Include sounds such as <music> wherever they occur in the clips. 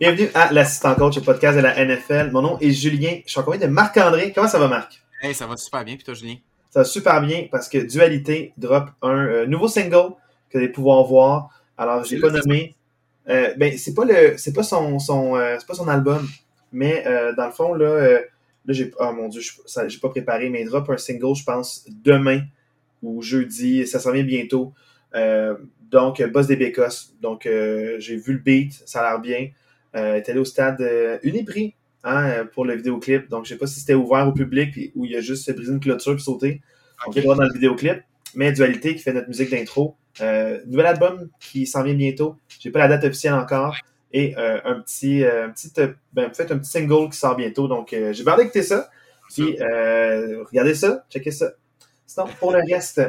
Bienvenue à l'assistant coach au podcast de la NFL. Mon nom est Julien. Je suis en compagnie de Marc-André. Comment ça va, Marc? Hey, ça va super bien. Puis toi, Julien? Ça va super bien parce que Dualité drop un euh, nouveau single que vous allez pouvoir voir. Alors, je l'ai pas nommé. Euh, ben, c'est pas le, c'est pas son, son euh, c'est pas son album, mais euh, dans le fond là, là j'ai, oh mon dieu, j'ai pas préparé, mais il drop un single, je pense demain ou jeudi, ça s'en vient bientôt. Donc, Boss des Bécosses. Donc, j'ai vu le beat, ça a l'air bien. Euh, est allé au stade euh, Uniprix hein, euh, pour le vidéoclip. Donc, je sais pas si c'était ouvert au public ou il a juste brisé une clôture puis sauté. On peut le voir dans le vidéoclip. Mais Dualité qui fait notre musique d'intro. Euh, nouvel album qui s'en vient bientôt. J'ai pas la date officielle encore. Et euh, un petit, euh, ben, en fait, un petit single qui sort bientôt. Donc, j'ai hâte d'écouter ça. Puis, regardez ça, checkez ça. Sinon, pour le reste,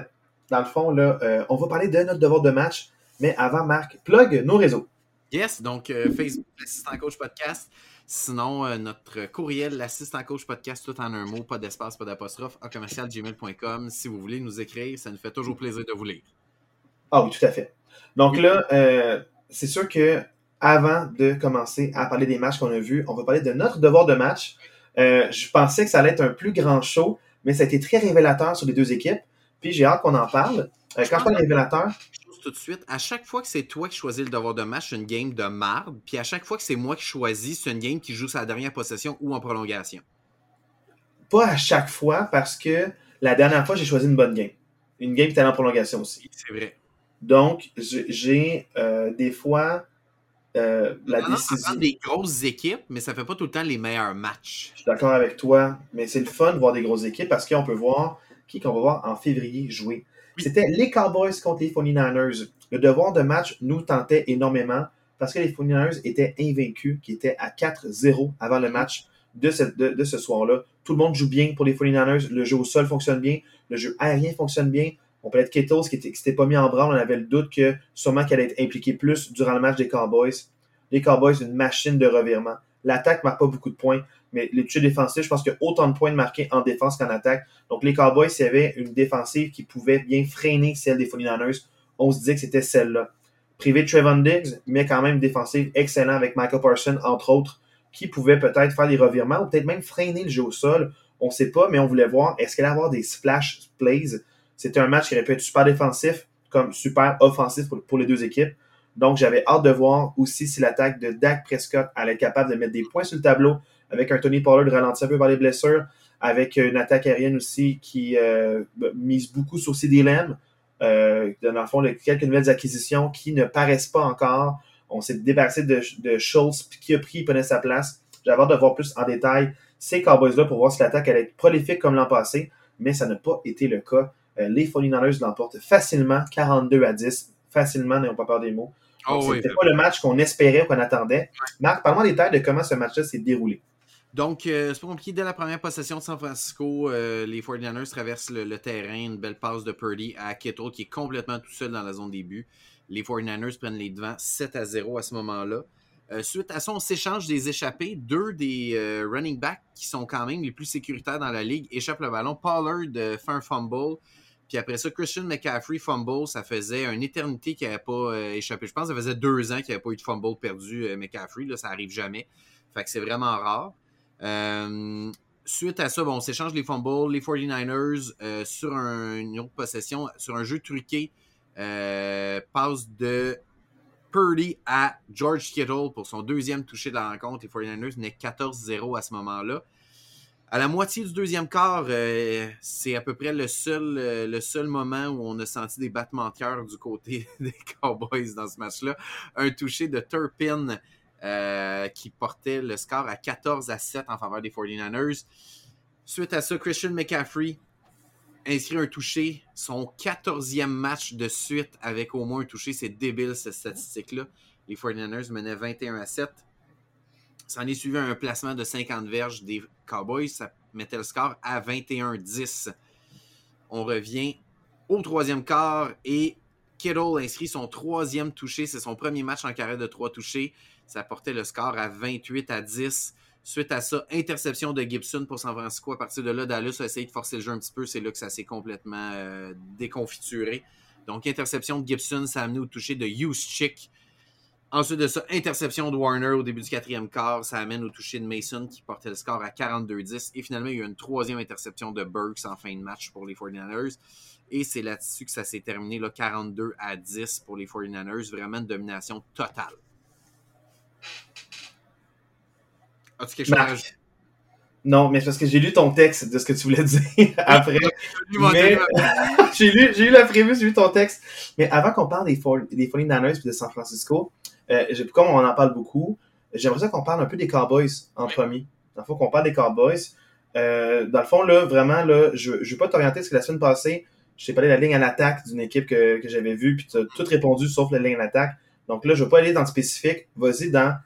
dans le fond, là, on va parler de notre devoir de match. Mais avant, Marc, plug nos réseaux. Yes, donc euh, Facebook, l'assistant coach podcast. Sinon, euh, notre courriel, l'assistant coach podcast, tout en un mot, pas d'espace, pas d'apostrophe, à commercial gmail.com. Si vous voulez nous écrire, ça nous fait toujours plaisir de vous lire. Ah oui, tout à fait. Donc Oui. là, euh, c'est sûr que avant de commencer à parler des matchs qu'on a vus, on va parler de notre devoir de match. Je pensais que ça allait être un plus grand show, mais ça a été très révélateur sur les deux équipes. Puis j'ai hâte qu'on en parle. Quand je parle de révélateur, tout de suite, à chaque fois que c'est toi qui choisis le devoir de match, c'est une game de marde. Puis à chaque fois que c'est moi qui choisis, c'est une game qui joue sa dernière possession ou en prolongation. pas à chaque fois, parce que la dernière fois, j'ai choisi une bonne game. Une game qui était en prolongation aussi. C'est vrai. Donc, j'ai- euh, des fois euh, la Non, décision. des grosses équipes, mais ça fait pas tout le temps les meilleurs matchs. Je suis d'accord avec toi, mais c'est le fun de voir des grosses équipes parce qu'on peut voir qui qu'on va voir en février jouer. C'était les Cowboys contre les 49ers. Le devoir de match nous tentait énormément parce que les 49ers étaient invaincus, qui étaient à 4-0 avant le match de ce, soir-là. Tout le monde joue bien pour les 49ers. Le jeu au sol fonctionne bien. Le jeu aérien fonctionne bien. On parlait de Kittles qui qui s'était pas mis en branle. On avait le doute que sûrement qu'elle allait être impliquée plus durant le match des Cowboys. Les Cowboys, une machine de revirement. L'attaque marque pas beaucoup de points, mais les touchés défensifs, je pense qu'il y a autant de points marqués en défense qu'en attaque. Donc les Cowboys, s'il une défensive qui pouvait bien freiner celle des 49ers, on se disait que c'était celle-là. Privé de Trevon Diggs, mais quand même défensive excellente avec Michael Parsons, entre autres, qui pouvait peut-être faire des revirements ou peut-être même freiner le jeu au sol. On ne sait pas, mais on voulait voir, est-ce qu'elle allait avoir des splash plays? C'était un match qui aurait pu être super défensif, comme super offensif pour les deux équipes. Donc, j'avais hâte de voir aussi si l'attaque de Dak Prescott allait être capable de mettre des points sur le tableau avec un Tony Pollard ralenti un peu par les blessures, avec une attaque aérienne aussi qui euh, mise beaucoup sur CD Lamb. Euh, dans le fond, quelques nouvelles acquisitions qui ne paraissent pas encore. On s'est débarrassé de, de Schultz, qui a pris, prenait sa place. J'avais hâte de voir plus en détail ces Cowboys-là pour voir si l'attaque allait être prolifique comme l'an passé, mais ça n'a pas été le cas. Euh, les 49ers l'emportent facilement, 42 à 10. Facilement, n'ayons pas peur des mots. Oh, oui, C'était pas le match qu'on espérait ou qu'on attendait. Marc, parle-moi des détails de comment ce match-là s'est déroulé. Donc, euh, c'est pas compliqué. Dès la première possession de San Francisco, euh, les 49ers traversent le, le terrain. Une belle passe de Purdy à Kittle qui est complètement tout seul dans la zone des buts. Les 49ers prennent les devants 7 à 0 à ce moment-là. Euh, suite à ça, on s'échange des échappés. Deux des running backs qui sont quand même les plus sécuritaires dans la ligue échappent le ballon. Pollard fait un fumble. Puis après ça, Christian McCaffrey fumble. Ça faisait une éternité qu'il n'avait pas euh, échappé. Je pense que ça faisait deux ans qu'il n'y avait pas eu de fumble perdu, euh, McCaffrey. Là, ça arrive jamais. Fait que c'est vraiment rare. Euh, suite à ça, bon, on s'échange les fumbles, les 49ers euh, sur un- une autre possession, sur un jeu truqué, passe de Purdy à George Kittle pour son deuxième touché de la rencontre. Les 49ers venaient 14-0 à ce moment-là. À la moitié du deuxième quart, euh, c'est à peu près le seul, euh, le seul moment où on a senti des battements de cœur du côté <laughs> des Cowboys dans ce match-là. Un touché de Turpin euh, qui portait le score à 14 à 7 en faveur des 49ers. Suite à ça, Christian McCaffrey inscrit un touché, son 14e match de suite avec au moins un touché. C'est débile cette statistique-là. Les 49ers menaient 21 à 7. Ça en est suivi un placement de 50 verges des Cowboys. Ça mettait le score à 21-10. On revient au troisième quart et Kittle inscrit son troisième touché. C'est son premier match en carrière de trois touchés. Ça portait le score à 28 à 10. Suite à ça, interception de Gibson pour San Francisco. À partir de là, Dallas a essayé de forcer le jeu un petit peu. C'est là que ça s'est complètement euh, déconfituré. Donc, interception de Gibson, ça a amené au toucher de Hughes Chick. Ensuite de ça, interception de Warner au début du quatrième quart. Ça amène au toucher de Mason qui portait le score à 42-10. Et finalement, il y a une troisième interception de Burks en fin de match pour les 49ers. Et c'est là-dessus que ça s'est terminé, là, 42 à 10 pour les 49ers. Vraiment une domination totale. As-tu quelque chose à rajouter? Non, mais parce que j'ai lu ton texte de ce que tu voulais <laughs> dire après. <laughs> <laughs> j'ai lu, j'ai lu la prémisse, j'ai lu ton texte. Mais avant qu'on parle des, 49ers et de San Francisco, euh, comme on en parle beaucoup, j'aimerais qu'on parle un peu des Cowboys en premier. Dans le fond, qu'on parle des Cowboys. Euh, dans le fond, là, vraiment, là, je ne vais pas t'orienter parce que la semaine passée, je t'ai parlé de la ligne à l'attaque d'une équipe que, que j'avais vue, puis tu as tout répondu sauf la ligne à l'attaque. Donc là, je ne vais pas aller dans le spécifique. Vas-y dans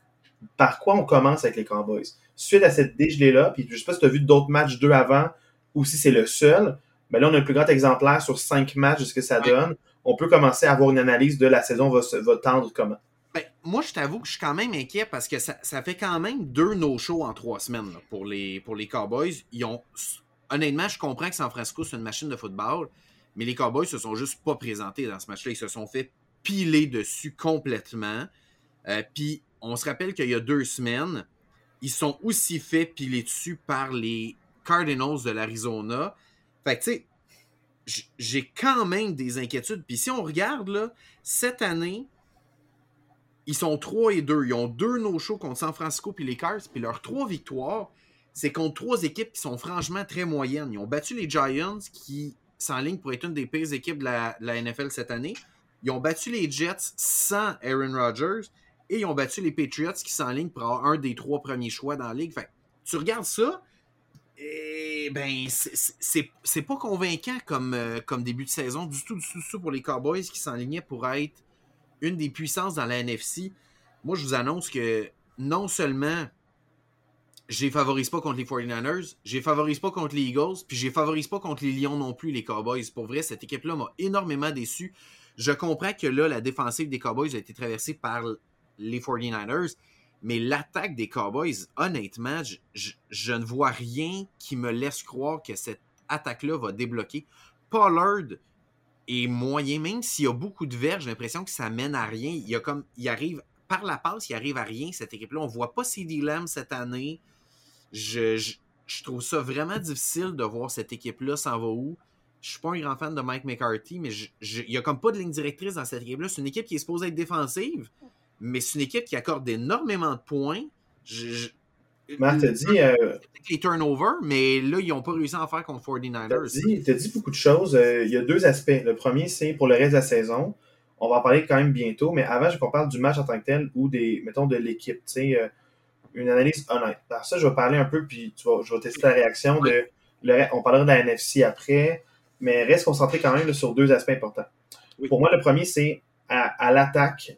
par quoi on commence avec les Cowboys. Suite à cette dégelée-là, puis je sais pas si tu as vu d'autres matchs deux avant ou si c'est le seul, mais là, on a un plus grand exemplaire sur cinq matchs de ce que ça donne. On peut commencer à avoir une analyse de la saison va, va tendre comment. Ben, moi, je t'avoue que je suis quand même inquiet parce que ça, fait quand même deux no-shows en trois semaines pour, les, pour les Cowboys. Ils ont, honnêtement, je comprends que San Francisco, c'est une machine de football, mais les Cowboys se sont juste pas présentés dans ce match-là. Ils se sont fait piler dessus complètement. Euh, puis on se rappelle qu'il y a deux semaines, ils sont aussi fait piler dessus par les Cardinals de l'Arizona. Fait que, tu sais, j'ai quand même des inquiétudes. Puis si on regarde, cette année, ils sont 3 et 2. Ils ont deux no-shows contre San Francisco puis les Cars. Puis leurs trois victoires, c'est contre trois équipes qui sont franchement très moyennes. Ils ont battu les Giants qui s'enlignent pour être une des pires équipes de la, NFL cette année. Ils ont battu les Jets sans Aaron Rodgers et ils ont battu les Patriots qui s'enlignent pour avoir un des trois premiers choix dans la ligue. Fait tu regardes ça, et ben, c'est pas convaincant comme, euh, comme début de saison du tout, du tout, pour les Cowboys qui s'enlignaient pour être une des puissances dans la NFC. Moi, je vous annonce que non seulement je les favorise pas contre les 49ers, je les favorise pas contre les Eagles, puis je les favorise pas contre les Lions non plus, les Cowboys. Pour vrai, cette équipe-là m'a énormément déçu. Je comprends que là, la défensive des Cowboys a été traversée par les 49ers. Mais l'attaque des Cowboys, honnêtement, je, ne vois rien qui me laisse croire que cette attaque-là va débloquer. Pollard est moyen, même s'il y a beaucoup de verges, j'ai l'impression que ça mène à rien. Il, y a comme, il arrive par la passe, il arrive à rien, cette équipe-là. On voit pas CD Lamb cette année. Je, je, trouve ça vraiment difficile de voir cette équipe-là s'en va où. Je suis pas un grand fan de Mike McCarthy, mais il n'y a comme pas de ligne directrice dans cette équipe-là. C'est une équipe qui est supposée être défensive, mais c'est une équipe qui accorde énormément de points. Je, Matt t'as dit. Euh, les turnovers, mais là, ils n'ont pas réussi à en faire contre 49ers. Tu as dit beaucoup de choses. Euh, il y a deux aspects. Le premier, c'est pour le reste de la saison. On va en parler quand même bientôt, mais avant, je qu'on parle du match en tant que tel ou des, mettons, de l'équipe. Tu sais, euh, une analyse honnête. Par ça, je vais parler un peu, puis tu vas, je vais tester la réaction de. on parlera de la NFC après, mais reste concentré quand même sur deux aspects importants. Pour moi, le premier, c'est à l'attaque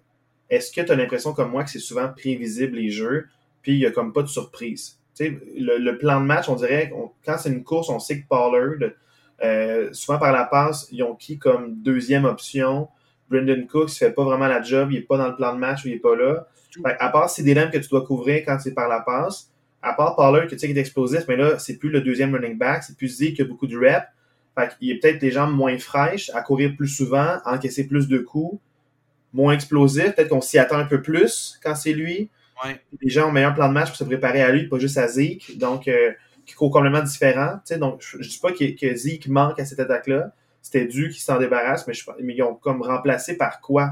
est-ce que tu as l'impression comme moi que c'est souvent prévisible les jeux, puis il n'y a comme pas de surprise? Le, le, plan de match, on dirait, quand c'est une course, on sait que Pollard, euh, souvent par la passe, ils ont qui comme deuxième option? Brendan Cook ne fait pas vraiment la job, il n'est pas dans le plan de match ou il n'est pas là. à part c'est des lames que tu dois couvrir quand c'est par la passe, à part Pollard que tu sais qui est explosif, mais là, c'est plus le deuxième running back, c'est plus Zeke qui a beaucoup de reps. Fait il y a peut-être des jambes moins fraîches, à courir plus souvent, à encaisser plus de coups moins explosif. Peut-être qu'on s'y attend un peu plus quand c'est lui. Les gens ont un meilleur plan de match pour se préparer à lui, pas juste à Zeke. Donc, euh, qui court complètement différent. donc, je ne dis pas que, que, Zeke manque à cette attaque-là. C'était dû qu'il s'en débarrasse, mais, je, mais ils ont comme remplacé par quoi?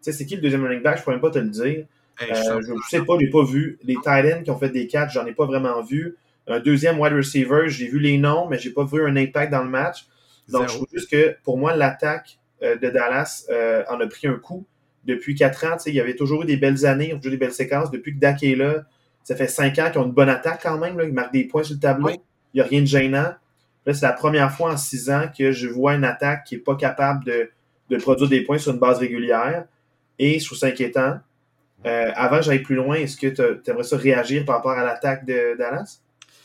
c'est qui le deuxième running back? Je ne pourrais même pas te le dire. Euh, je ne sais pas, je l'ai pas vu. Les Titans qui ont fait des catchs, j'en ai pas vraiment vu. Un deuxième wide receiver, j'ai vu les noms, mais j'ai pas vu un impact dans le match. Donc, je trouve juste que pour moi, l'attaque euh, de Dallas en a pris un coup depuis quatre ans. Il y avait toujours eu des belles années, toujours des belles séquences. Depuis que Dak est là, ça fait cinq ans qu'ils ont une bonne attaque quand même. Là. Ils marquent des points sur le tableau. Il n'y a rien de gênant. Là, c'est la première fois en six ans que je vois une attaque qui n'est pas capable de, de, produire des points sur une base régulière. Et je trouve ça inquiétant. Euh, avant que j'aille plus loin, est-ce que tu aimerais ça réagir par rapport à l'attaque de Dallas?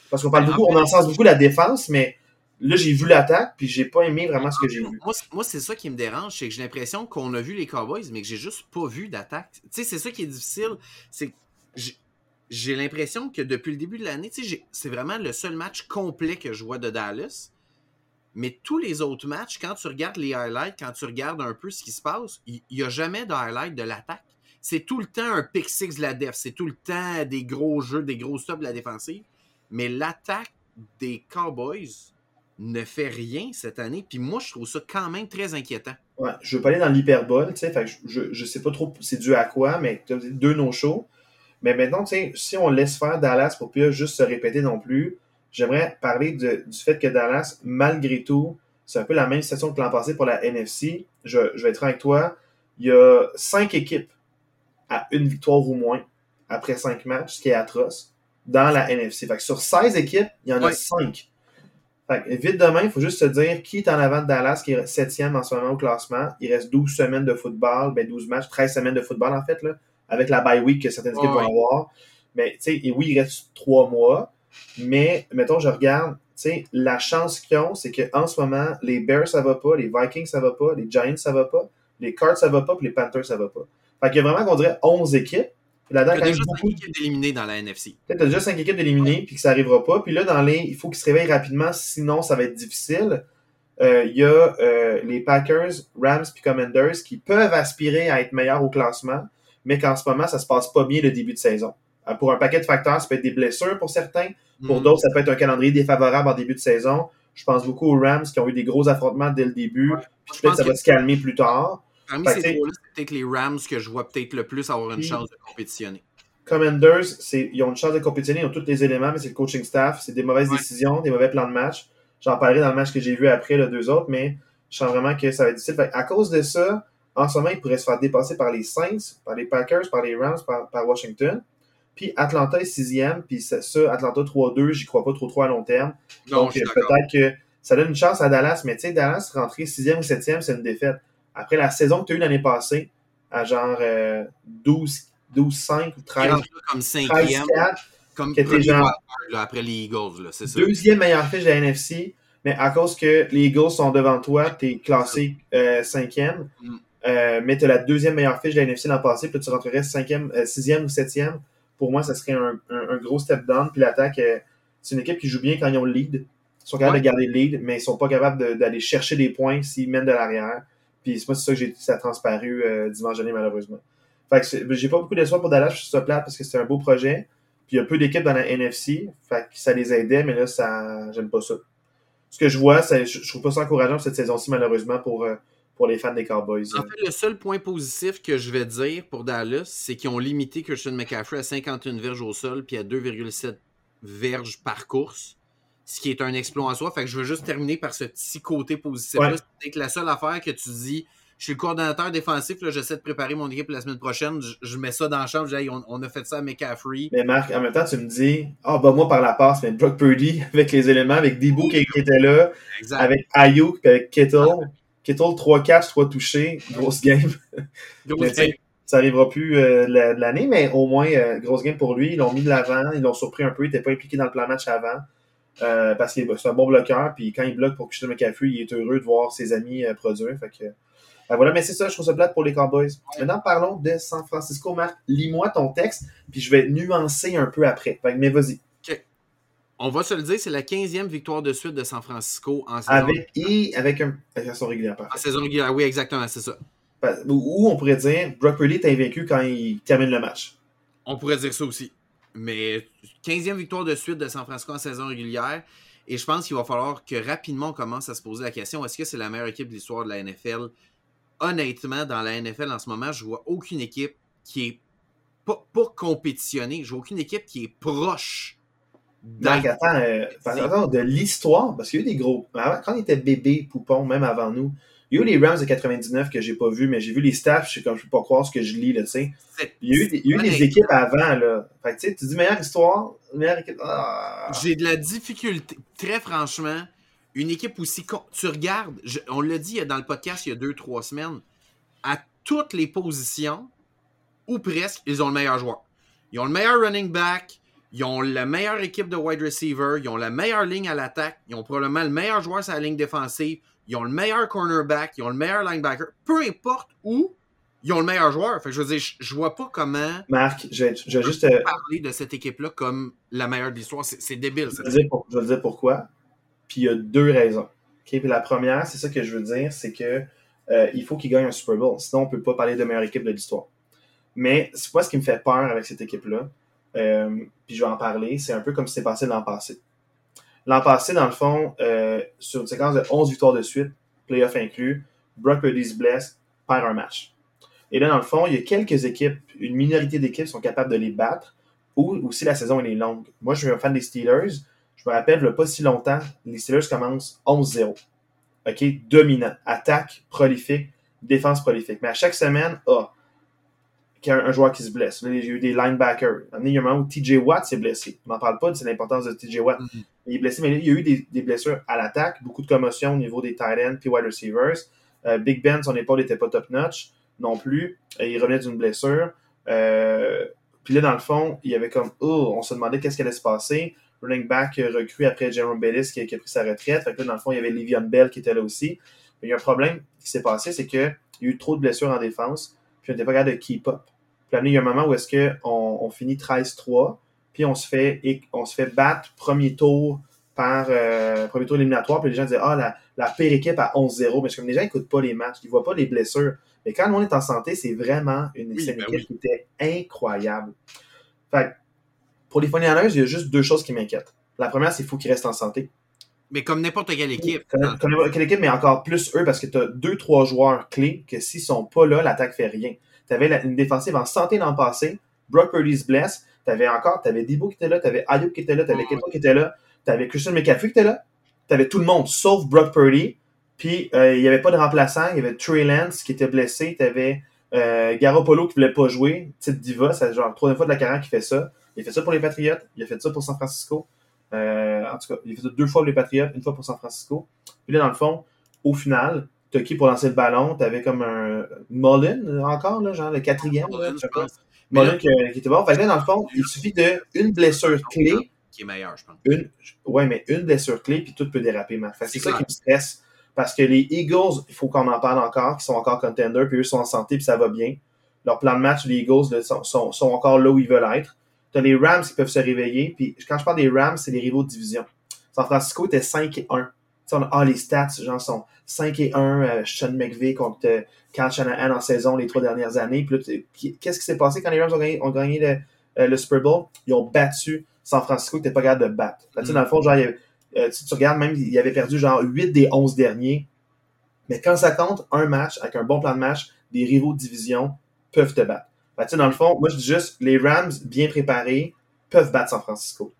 Parce qu'on parle ben, beaucoup, on en sens beaucoup la défense, mais Là, j'ai vu l'attaque, puis j'ai pas aimé vraiment ce que j'ai vu. Moi, c'est ça qui me dérange, c'est que j'ai l'impression qu'on a vu les Cowboys, mais que j'ai juste pas vu d'attaque. Tu sais, c'est ça qui est difficile. C'est j'ai l'impression que depuis le début de l'année, c'est vraiment le seul match complet que je vois de Dallas. Mais tous les autres matchs, quand tu regardes les highlights, quand tu regardes un peu ce qui se passe, il n'y a jamais de highlight de l'attaque. c'est tout le temps un pick six de la def. C'est tout le temps des gros jeux, des gros stops de la défensive. Mais l'attaque des Cowboys ne fait rien cette année. Puis moi, je trouve ça quand même très inquiétant. Ouais, je veux pas aller dans l'hyperbole, tu sais, fait que je, je, sais pas trop c'est dû à quoi, mais deux no-shows. Mais maintenant, tu sais, si on laisse faire Dallas pour plus juste se répéter non plus, j'aimerais parler de, du fait que Dallas, malgré tout, c'est un peu la même situation que l'an passé pour la NFC. Je, je vais être avec toi. Il y a cinq équipes à une victoire ou moins après cinq matchs, ce qui est atroce, dans la NFC. Fait que sur 16 équipes, il y en a cinq. Fait que vite demain, il faut juste se dire qui est en avant de Dallas, qui est septième en ce moment au classement. Il reste 12 semaines de football, ben 12 matchs, 13 semaines de football en fait, là, avec la bye week que certaines équipes vont avoir. Mais tu sais, et oui, il reste trois mois. Mais mettons, je regarde, tu sais, la chance qu'ils ont, c'est qu'en ce moment, les Bears, ça va pas, les Vikings, ça va pas, les Giants, ça va pas, les Cards, ça va pas, puis les Panthers, ça va pas. Fait qu'il y a vraiment, qu'on dirait, 11 équipes. Il y a déjà 5 équipes d'éliminés dans la NFC. Peut-être déjà 5 équipes d'éliminés, puis que ça n'arrivera pas. Puis là, dans les, il faut qu'ils se réveillent rapidement, sinon ça va être difficile. Euh, il y a euh, les Packers, Rams puis Commanders qui peuvent aspirer à être meilleurs au classement, mais qu'en ce moment, ça se passe pas bien le début de saison. Euh, pour un paquet de facteurs, ça peut être des blessures pour certains. Pour mm. d'autres, ça peut être un calendrier défavorable en début de saison. Je pense beaucoup aux Rams qui ont eu des gros affrontements dès le début. peut-être ça va se calmer plus tard. Parmi ces trois-là, c'est peut-être les Rams que je vois peut-être le plus avoir une chance de compétitionner. Commanders, ils ont une chance de compétitionner, ils ont tous les éléments, mais c'est le coaching staff, c'est des mauvaises décisions, des mauvais plans de match. J'en parlerai dans le match que j'ai vu après, les deux autres, mais je sens vraiment que ça va être difficile. à cause de ça, en ce moment, ils pourraient se faire dépasser par les Saints, par les Packers, par les Rams, par, Washington. Puis Atlanta est sixième, puis ça, Atlanta 3-2, j'y crois pas trop trop à long terme. Donc peut-être que ça donne une chance à Dallas, mais tu sais, Dallas rentrer sixième ou septième, c'est une défaite après la saison que tu as eue l'année passée, à genre 12, 12, 5 ou 13. Comme 5e. Comme genre, après les Eagles, c'est ça. Deuxième meilleure fiche de la NFC, mais à cause que les Eagles sont devant toi, tu es classé euh, cinquième. Mm. Euh, mais tu as la deuxième meilleure fiche de la NFC l'an passé, puis tu rentrerais cinquième, euh, sixième ou septième. Pour moi, ça serait un, un, gros step down. Puis l'attaque, euh, c'est une équipe qui joue bien quand ils ont le lead. Ils sont capables de garder le lead, mais ils sont pas capables d'aller chercher des points s'ils mènent de l'arrière. Puis c'est ça que j'ai ça a transparu euh, dimanche dernier, malheureusement. J'ai pas beaucoup d'espoir pour Dallas, suis ça plate parce que c'est un beau projet. Puis il y a peu d'équipes dans la NFC. Fait que ça les aidait, mais là, ça j'aime pas ça. Ce que je vois, je, je trouve pas ça encourageant cette saison-ci, malheureusement, pour, euh, pour les fans des Cowboys. En fait, le seul point positif que je vais dire pour Dallas, c'est qu'ils ont limité Christian McCaffrey à 51 verges au sol puis à 2,7 verges par course ce qui est un exploit en soi. Fait que je veux juste terminer par ce petit côté positif-là. C'est que la seule affaire que tu dis, je suis le coordonnateur défensif, j'essaie de préparer mon équipe la semaine prochaine, je, mets ça dans le champ, on, on, a fait ça à McCaffrey. Mais Marc, en même temps, tu me dis, ah, oh, bah moi par la passe, mais Brock Purdy <laughs> avec les éléments, avec Debo qui, était là, avec Ayuk, avec Kittle. Kittle, 3-4, 3 touchés, grosse game. Grosse game. Ça arrivera plus euh, l'année, mais au moins, euh, grosse game pour lui. Ils l'ont mis de l'avant, ils l'ont surpris un peu, il n'était pas impliqué dans le plan match avant. Euh, parce que c'est un bon bloqueur, puis quand il bloque pour Christian McCaffrey, il est heureux de voir ses amis euh, produire. Fait que, ben voilà, mais c'est ça, je trouve ça plate pour les Cowboys. Maintenant, parlons de San Francisco. Marc, lis-moi ton texte, puis je vais nuancer un peu après. Fait que, mais vas-y. On va se le dire, c'est la 15e victoire de suite de San Francisco en saison avec, Et avec un, saison régulière. En saison régulière, oui, exactement, c'est ça. Ou on pourrait dire, Brock Purdy est invaincu quand il termine le match. On pourrait dire ça aussi. Mais 15e victoire de suite de San Francisco en saison régulière. Et je pense qu'il va falloir que rapidement on commence à se poser la question est-ce que c'est la meilleure équipe de l'histoire de la NFL Honnêtement, dans la NFL en ce moment, je vois aucune équipe qui est pas, compétitionnée. Je vois aucune équipe qui est proche. Attends, euh, de l'histoire, parce qu'il y a eu des gros. Quand on était bébé, poupon, même avant nous, il y a eu les Rams de 99 que j'ai pas vu, mais j'ai vu les staffs, je sais comme je peux pas croire ce que je lis, là, tu sais. Il y a eu des, il y a eu des équipes avant, là. Fait que, tu sais, tu dis meilleure histoire, meilleure équipe. Ah. J'ai de la difficulté, très franchement, une équipe aussi. Tu regardes, on l'a dit dans le podcast il y a deux, trois semaines, à toutes les positions, ou presque, ils ont le meilleur joueur. Ils ont le meilleur running back, ils ont la meilleure équipe de wide receiver, ils ont la meilleure ligne à l'attaque, ils ont probablement le meilleur joueur sur la ligne défensive, ils ont le meilleur cornerback, ils ont le meilleur linebacker. Peu importe où, ils ont le meilleur joueur. Fait je veux dire, je, vois pas comment. Marc, je vais, juste. parler de cette équipe-là comme la meilleure de l'histoire. C'est débile. Je vais, dire dire pourquoi. Puis il y a deux raisons. Puis la première, c'est ça que je veux dire, c'est que euh, il faut qu'ils gagnent un Super Bowl. Sinon, on peut pas parler de meilleure équipe de l'histoire. Mais c'est pas ce qui me fait peur avec cette équipe-là. Euh, puis je vais en parler. C'est un peu comme ce qui s'est passé l'an passé. L'an passé, dans le fond, euh, sur une séquence de 11 victoires de suite, playoff inclus, Brock Purdy se blesse, perd un match. Et là, dans le fond, il y a quelques équipes, une minorité d'équipes sont capables de les battre, ou aussi la saison est longue. Moi, je suis un fan des Steelers. Je me rappelle, il n'y pas si longtemps, les Steelers commencent 11-0. OK? Dominant. Attaque prolifique, défense prolifique. Mais à chaque semaine, ah, qu'il y a un, joueur qui se blesse. Là, il y a eu des linebackers. Il y a un moment où TJ Watt s'est blessé. On n'en parle pas de l'importance de TJ Watt. Mhm. Il est blessé, mais il y a eu des, des blessures à l'attaque, beaucoup de commotions au niveau des tight ends puis wide receivers. Euh, Big Ben, son épaule n'était pas top-notch non plus. Il revenait d'une blessure. Euh, puis là, dans le fond, il y avait comme, oh, on se demandait qu'est-ce qui allait se passer. Running back recru après Jerome Bellis qui, a- qui a pris sa retraite. Fait que là, dans le fond, il y avait Livion Bell qui était là aussi. Mais il y a un problème qui s'est passé, c'est qu'il y a eu trop de blessures en défense, puis on n'était pas capable de keep up. Puis là, il y a un moment où est-ce qu'on on finit 13-3, puis on se fait on se fait battre premier tour par euh, premier tour éliminatoire, puis les gens disaient Ah, la, la pire équipe à 11-0, mais c'est comme les gens n'écoutent pas les matchs, ils voient pas les blessures. Mais quand on est en santé, c'est vraiment une, Oui, une ben équipe qui était incroyable. Fait pour les 49ers, il y a juste deux choses qui m'inquiètent. La première, c'est qu'il faut qu'ils restent en santé. Mais comme n'importe quelle équipe. Comme, comme n'importe quelle équipe, mais encore plus eux, parce que tu as deux, trois joueurs clés que s'ils sont pas là, l'attaque fait rien. Tu avais une défensive en santé l'an passé, Brock Purdy se blesse, tu avais encore, tu avais Debo qui était là, tu avais Ayuk qui était là, tu avais. Keto qui était là, tu avais Christian McCaffrey qui était là, tu avais tout le monde, sauf Brock Purdy. Puis euh, il n'y avait pas de remplaçant, il y avait Trey Lance qui était blessé, tu avais euh, Garoppolo qui voulait pas jouer, petite diva, c'est genre la troisième fois de la carrière qu'il fait ça. Il a fait ça pour les Patriots, il a fait ça pour San Francisco. Euh, en tout cas, il a fait ça deux fois pour les Patriots, une fois pour San Francisco. Puis là, dans le fond, au final, t'as qui pour lancer le ballon? T'avais comme un Mullen encore, là, genre le quatrième. Mullen, je pense. Mullen qui, qui était bon. Fait que là, dans le fond, il suffit de une blessure clé, Qui est meilleur, je pense. une, ouais, mais une blessure clé, puis tout peut déraper, man. C'est ça qui me stresse. Parce que les Eagles, il faut qu'on en parle encore, qui sont encore contenders, puis eux sont en santé, puis ça va bien. Leur plan de match, les Eagles, là, sont, sont, sont encore là où ils veulent être. T'as les Rams qui peuvent se réveiller, puis quand je parle des Rams, c'est les rivaux de division. San Francisco était 5 et 1. Tu sais, on a, ah, les stats, genre, sont 5 et 1, euh, Sean McVay contre euh, Kyle Shanahan en saison les trois dernières années. Puis là, qu'est-ce qui s'est passé quand les Rams ont gagné, ont gagné le, euh, le Super Bowl? Ils ont battu San Francisco, qui n'était pas capable de battre. Que, tu sais, Mm. dans le fond, genre, il euh, tu, tu regardes, même, il avait perdu genre 8 des 11 derniers. Mais quand ça compte, un match, avec un bon plan de match, des rivaux de division peuvent te battre. Que, tu sais, dans le fond, moi, je dis juste, les Rams, bien préparés, peuvent battre San Francisco.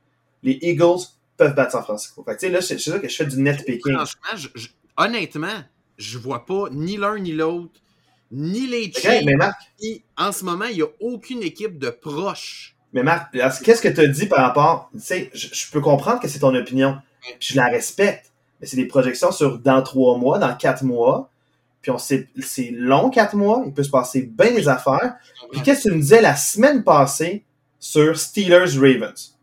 Les Eagles peuvent battre San Francisco. Fait que, tu sais, là, c'est ça que je fais du net picking. Franchement, je- je- honnêtement, je vois pas ni l'un ni l'autre, ni les Chiefs. mais Marc, ni- En ce moment, il n'y a aucune équipe de proche. mais Marc, qu'est-ce que tu as dit par rapport, tu sais, je, je peux comprendre que c'est ton opinion, puis je la respecte, mais c'est des projections sur dans trois mois, dans quatre mois, puis on sait, c'est long quatre mois, il peut se passer bien des affaires. Puis qu'est-ce que tu me disais la semaine passée sur Steelers-Ravens?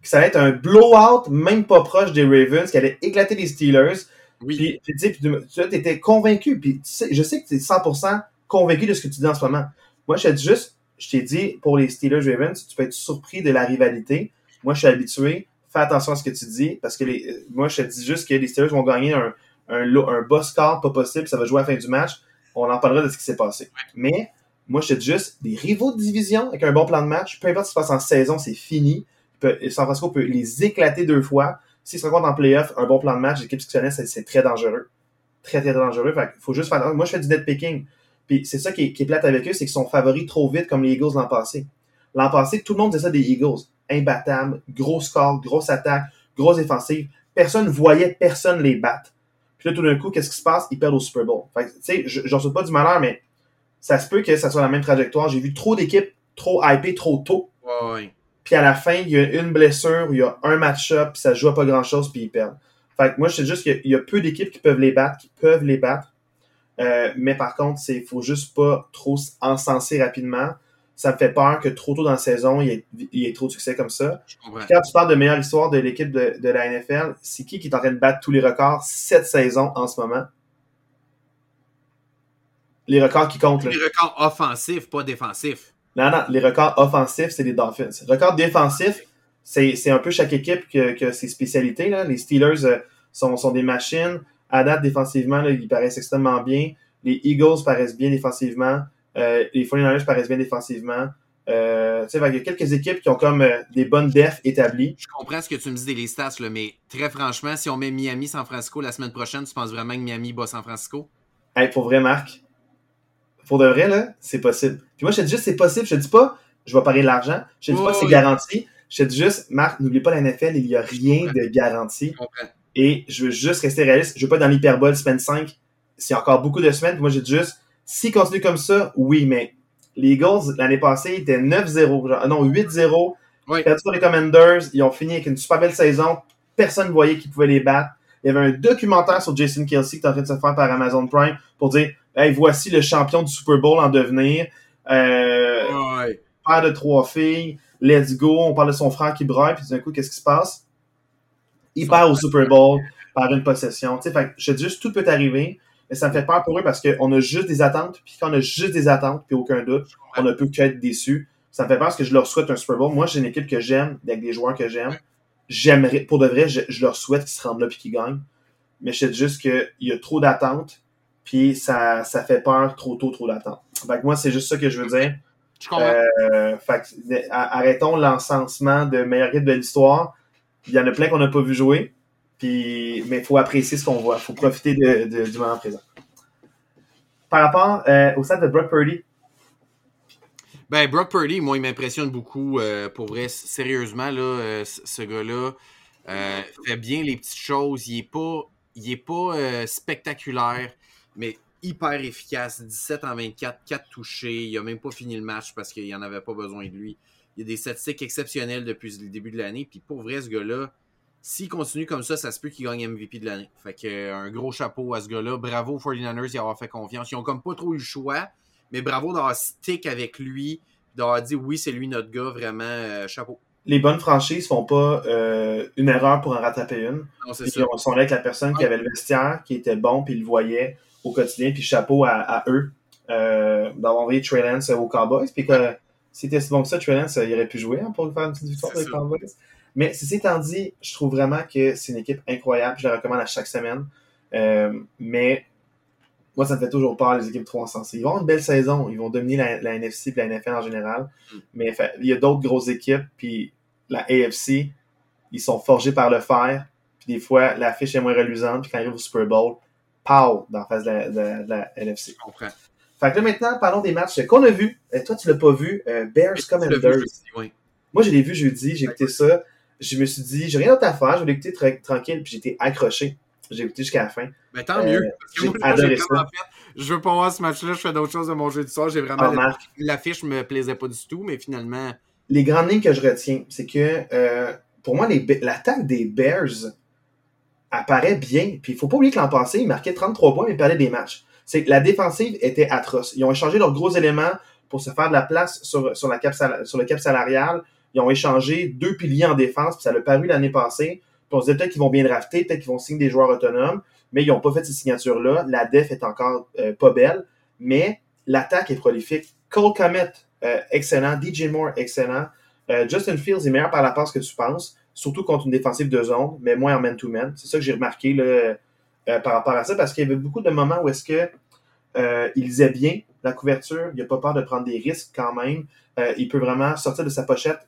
Que ça allait être un blowout, même pas proche des Ravens, qui allait éclater les Steelers. Oui. Puis, puis, tu puis étais convaincu. Puis tu sais, je sais que tu es 100% convaincu de ce que tu dis en ce moment. Moi, je t'ai dit juste, je t'ai dit, pour les Steelers-Ravens, tu peux être surpris de la rivalité. Moi, je suis habitué. Fais attention à ce que tu dis, parce que les, euh, moi, je te dis juste que les Steelers vont gagner un, un, un bas score, pas possible, ça va jouer à la fin du match. On en parlera de ce qui s'est passé. Mais, moi, je te dis juste, des rivaux de division avec un bon plan de match, peu importe ce qui se passe en saison, c'est fini. Peut- San Francisco peut les éclater deux fois. S'ils se rencontrent en playoff, un bon plan de match, l'équipe qui se connaît, c'est très dangereux. Très, très dangereux. Fait faut juste faire. Moi, je fais du net picking. Puis c'est ça qui est, qui est plate avec eux, c'est qu'ils sont favoris trop vite comme les Eagles l'an passé. L'an passé, tout le monde disait ça des Eagles. Imbattables, gros score, grosse attaque, grosse défensive. Personne voyait personne les battre. Puis là, tout d'un coup, qu'est-ce qui se passe? Ils perdent au Super Bowl. Fait que, tu sais, je- j'en souhaite pas du malheur, mais ça se peut que ça soit la même trajectoire. J'ai vu trop d'équipes trop hypées trop tôt. Ouais, ouais. Puis à la fin, il y a une blessure, il y a un match-up, puis ça joue à pas grand-chose, puis ils perdent. Fait que moi, je sais juste qu'il y a- il y a peu d'équipes qui peuvent les battre, qui peuvent les battre. Euh, mais par contre, c'est faut juste pas trop encenser rapidement. Ça me fait peur que trop tôt dans la saison, il y ait, il y ait trop de succès comme ça. Puis quand tu parles de meilleure histoire de l'équipe de, de la NFL, c'est qui qui est en train de battre tous les records cette saison en ce moment? Les records qui comptent, là. Les records offensifs, pas défensifs. Non, non, les records offensifs, c'est les Dolphins. Records défensifs, c'est c'est un peu chaque équipe que, que ses spécialités. Là. Les Steelers euh, sont, sont des machines. À date, défensivement, là, ils paraissent extrêmement bien. Les Eagles paraissent bien défensivement. Euh, les 49ers paraissent bien défensivement. Euh, il y a quelques équipes qui ont comme euh, des bonnes defs établies. Je comprends ce que tu me dis des stats, là, mais très franchement, si on met Miami-San Francisco la semaine prochaine, tu penses vraiment que Miami bat San Francisco? Hey, pour vrai, Marc, pour de vrai, là, c'est possible. Puis moi, je te dis juste c'est possible. Je te dis pas, je vais parier de l'argent. Je te dis pas que c'est garanti. Je te dis juste, Marc, n'oublie pas la NFL, il n'y a rien de garanti. Et je veux juste rester réaliste. Je veux pas dans l'hyperbole semaine 5. C'est encore beaucoup de semaines. Puis moi, j'ai juste, s'il continue comme ça, oui, mais les Eagles, l'année passée, étaient 9-0. Non, 8-0. Oui. Perdu les Commanders. Ils ont fini avec une super belle saison. Personne ne voyait qu'ils pouvaient les battre. Il y avait un documentaire sur Jason Kelsey qui est en train de se faire par Amazon Prime pour dire Hey, voici le champion du Super Bowl en devenir. Euh, Père de trois filles. Let's go. On parle de son frère qui braille. Puis d'un coup, qu'est-ce qui se passe? Il perd au Super Bowl par une possession. Tu sais, fait, je dis juste, tout peut arriver. Mais ça me fait peur pour eux parce qu'on a juste des attentes. Puis quand on a juste des attentes, puis aucun doute, on ne peut qu'être déçu. Ça me fait peur parce que je leur souhaite un Super Bowl. Moi, j'ai une équipe que j'aime, avec des joueurs que j'aime. J'aimerais, pour de vrai, je, leur souhaite qu'ils se rendent là et qu'ils gagnent. Mais je sais juste qu'il y a trop d'attentes. Puis ça, ça fait peur trop tôt, trop d'attentes. Fait que moi, c'est juste ça que je veux dire. Je euh, fait arrêtons l'encensement de meilleur équipe de l'histoire. Il y en a plein qu'on n'a pas vu jouer mais il faut apprécier ce qu'on voit. Il faut profiter de, du moment présent. Par rapport euh, au stade de Brock Purdy. Ben, Brock Purdy, moi, il m'impressionne beaucoup. Euh, pour vrai, sérieusement, là, euh, ce gars-là fait bien les petites choses. Il n'est pas, il est pas spectaculaire, mais hyper efficace. 17 en 24, 4 touchés. Il n'a même pas fini le match parce qu'il n'y en avait pas besoin de lui. Il a des statistiques exceptionnelles depuis le début de l'année. Puis pour vrai, ce gars-là, s'il continue comme ça, ça se peut qu'il gagne MVP de l'année. Fait que euh, un gros chapeau à ce gars-là. Bravo aux 49ers d'y avoir fait confiance. Ils ont comme pas trop eu le choix, mais bravo d'avoir stick avec lui, d'avoir dit oui, c'est lui notre gars, vraiment euh, chapeau. Les bonnes franchises font pas euh, une erreur pour en rattraper une. Non, c'est ça. Ils sont là avec la personne qui avait le vestiaire, qui était bon, puis il le voyait au quotidien, puis chapeau à, eux d'avoir envoyé Trey Lance aux Cowboys, puis que c'était si bon que ça, Trey Lance, il aurait pu jouer hein, pour faire une petite victoire avec les Cowboys. Mais ceci étant dit, je trouve vraiment que c'est une équipe incroyable. Je la recommande à chaque semaine. Euh, mais moi, ça me fait toujours peur, les équipes trop encensées. Ils vont avoir une belle saison. Ils vont dominer la, NFC et la NFL en général. Mm. Mais il y a d'autres grosses équipes. Puis la AFC, ils sont forgés par le fer. Puis des fois, l'affiche est moins reluisante. Puis quand ils arrivent au Super Bowl, pow, dans la face de la, NFC. Je comprends. Fait que là, maintenant, parlons des matchs qu'on a vus. Euh, toi, tu l'as pas vu. Euh, Bears Commanders. Moi, je l'ai vu jeudi. J'ai écouté ça je me suis dit, j'ai rien d'autre à faire, je vais l'écouter tranquille, puis j'étais accroché. J'ai écouté jusqu'à la fin. Mais tant mieux. Euh, parce que moi, je veux pas voir ce match-là, je fais d'autres choses de mon jeu du soir. J'ai vraiment. Ah, l'affiche me plaisait pas du tout, mais finalement. Les grandes lignes que je retiens, c'est que euh, pour moi, l'attaque des Bears apparaît bien. Puis il faut pas oublier que l'an passé, ils marquaient 33 points, mais ils perdaient des matchs. C'est que la défensive était atroce. Ils ont échangé leurs gros éléments pour se faire de la place sur, sur, la cap, sur le cap salarial. Ils ont échangé deux piliers en défense, puis ça l'a paru l'année passée. On se disait peut-être qu'ils vont bien drafter, peut-être qu'ils vont signer des joueurs autonomes, mais ils n'ont pas fait ces signatures-là. La def est encore euh, pas belle, mais l'attaque est prolifique. Cole Comet, euh, excellent. DJ Moore, excellent. Euh, Justin Fields est meilleur par la passe que tu penses, surtout contre une défensive de zone, mais moins en man-to-man. C'est ça que j'ai remarqué là, par rapport à ça, parce qu'il y avait beaucoup de moments où est-ce que il lisait bien la couverture, il n'a pas peur de prendre des risques quand même. il peut vraiment sortir de sa pochette,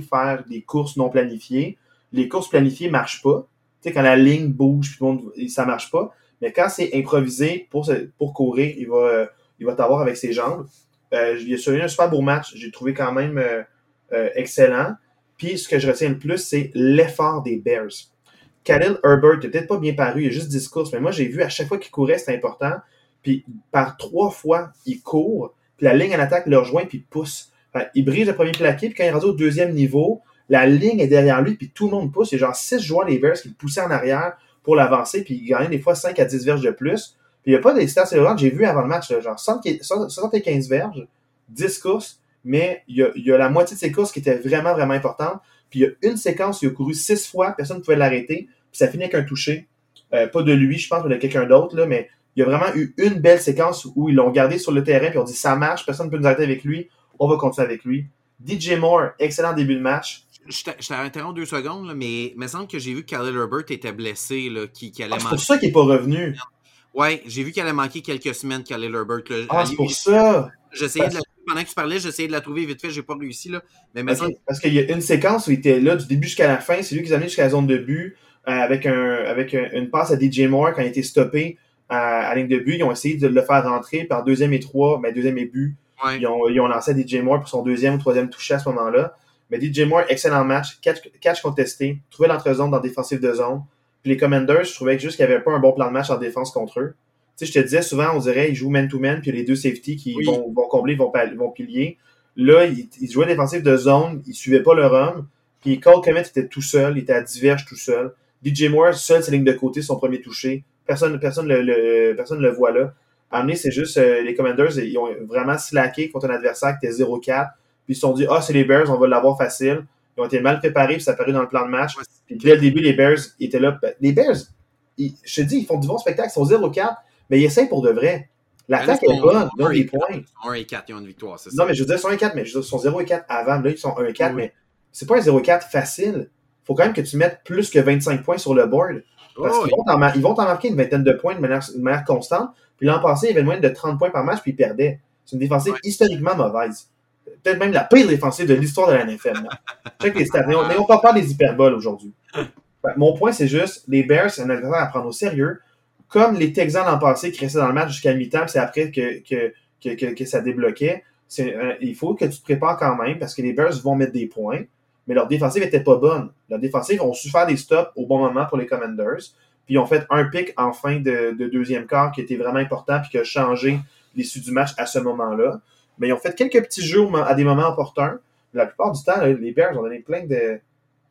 faire des courses non planifiées. Les courses planifiées ne marchent pas. Tu sais, quand la ligne bouge, puis ça marche pas. Mais quand c'est improvisé pour, courir, il va, euh, il t'avoir avec ses jambes. Euh, il a eu un super beau match. J'ai trouvé quand même euh, excellent. Puis ce que je retiens le plus, c'est l'effort des Bears. Khalil Herbert n'est peut-être pas bien paru, il a juste 10 courses, mais moi j'ai vu à chaque fois qu'il courait, c'était important. Puis par trois fois, il court, puis la ligne en attaque le rejoint, puis pousse il brise le premier plaqué, puis quand il est au deuxième niveau, la ligne est derrière lui, puis tout le monde pousse. Il y a genre six joueurs des Bears qui le poussaient en arrière pour l'avancer, puis il gagnait des fois 5 à 10 verges de plus. Puis il n'y a pas des stats que j'ai vu avant le match, genre 75 verges, 10 courses, mais il y, a, la moitié de ces courses qui étaient vraiment, vraiment importantes. Puis il y a une séquence où il a couru six fois, personne ne pouvait l'arrêter, puis ça finit avec un touché. Euh, pas de lui, je pense, mais de quelqu'un d'autre, là, mais il y a vraiment eu une belle séquence où ils l'ont gardé sur le terrain, puis on dit ça marche, personne ne peut nous arrêter avec lui, on va continuer avec lui. DJ Moore, excellent début de match. Je t'interromps deux secondes, mais il me semble que j'ai vu que Khalil Herbert était blessé, là, qui, qui allait ah, C'est pour ça qu'il n'est pas revenu. Ouais, j'ai vu qu'il allait manquer quelques semaines, Khalil Herbert. Ah, c'est pour ça. J'essayais de la... Pendant que tu parlais, j'essayais de la trouver vite fait, j'ai pas réussi. Là. Mais. Parce qu'il y a une séquence où il était là du début jusqu'à la fin. C'est lui qui les a jusqu'à la zone de but euh, avec, un, avec un, une passe à DJ Moore quand il était stoppé à, à ligne de but. Ils ont essayé de le faire rentrer. En deuxième et trois, mais deuxième et but, Ouais. ils, ont, ils ont lancé DJ Moore pour son deuxième ou troisième touché à ce moment-là. Mais DJ Moore, excellent match. Catch, catch contesté. Trouvait l'entre-zone dans défensive de zone. Puis les Commanders, je trouvais que juste qu'il n'y avait pas un bon plan de match en défense contre eux. Tu sais, je te disais souvent, on dirait, ils jouent man-to-man, puis les deux safety qui Oui. vont, vont combler, vont, vont pilier. Là, ils, ils jouaient défensif de zone, ils suivaient pas leur homme. Puis Cole Komet était tout seul, il était à diverge tout seul. DJ Moore, seul, sa ligne de côté, son premier touché. Personne personne le, le, personne le voit là. Donné, c'est juste euh, les Commanders, ils ont vraiment slacké contre un adversaire qui était 0-4. Puis ils se sont dit, ah, c'est les Bears, on va l'avoir facile. Ils ont été mal préparés, puis ça a paru dans le plan de match. Ouais, Puis dès le début, les Bears étaient là. Ben, Les Bears, ils- je te dis, ils font du bon spectacle, ils sont 0-4, mais ils essayent pour de vrai. L'attaque est bonne, ils ont 1 des et 4. points. Ils sont 1 et 4, ils ont une victoire, c'est ça. Non, mais je veux dire, ils sont 1-4, mais je veux dire, ils sont 0-4 avant. Là, ils sont 1-4, Oui. mais c'est pas un 0-4 facile. faut quand même que tu mettes plus que 25 points sur le board. Parce Oh, qu'ils vont t'en vont marquer une vingtaine de points de manière, de manière constante. Puis l'an passé, il avait une moyenne de 30 points par match, puis ils perdaient. C'est une défensive Ouais. historiquement mauvaise. Peut-être même la pire défensive de l'histoire de la NFL. <laughs> Check les stats. N'ayons n'ayons pas peur des hyperboles aujourd'hui. Fait, <laughs> Mon point, c'est juste, les Bears, c'est un adversaire à prendre au sérieux. Comme les Texans l'an passé qui restaient dans le match jusqu'à mi-temps, puis c'est après que, que, que, que, que ça débloquait. Il faut que tu te prépares quand même parce que les Bears vont mettre des points, mais leur défensive était pas bonne. Leur défensive ont su faire des stops au bon moment pour les Commanders. Puis ils ont fait un pic en fin de, de deuxième quart qui était vraiment important puis qui a changé l'issue du match à ce moment-là. Mais ils ont fait quelques petits jeux à des moments opportuns. La plupart du temps, les Bears ont donné plein de,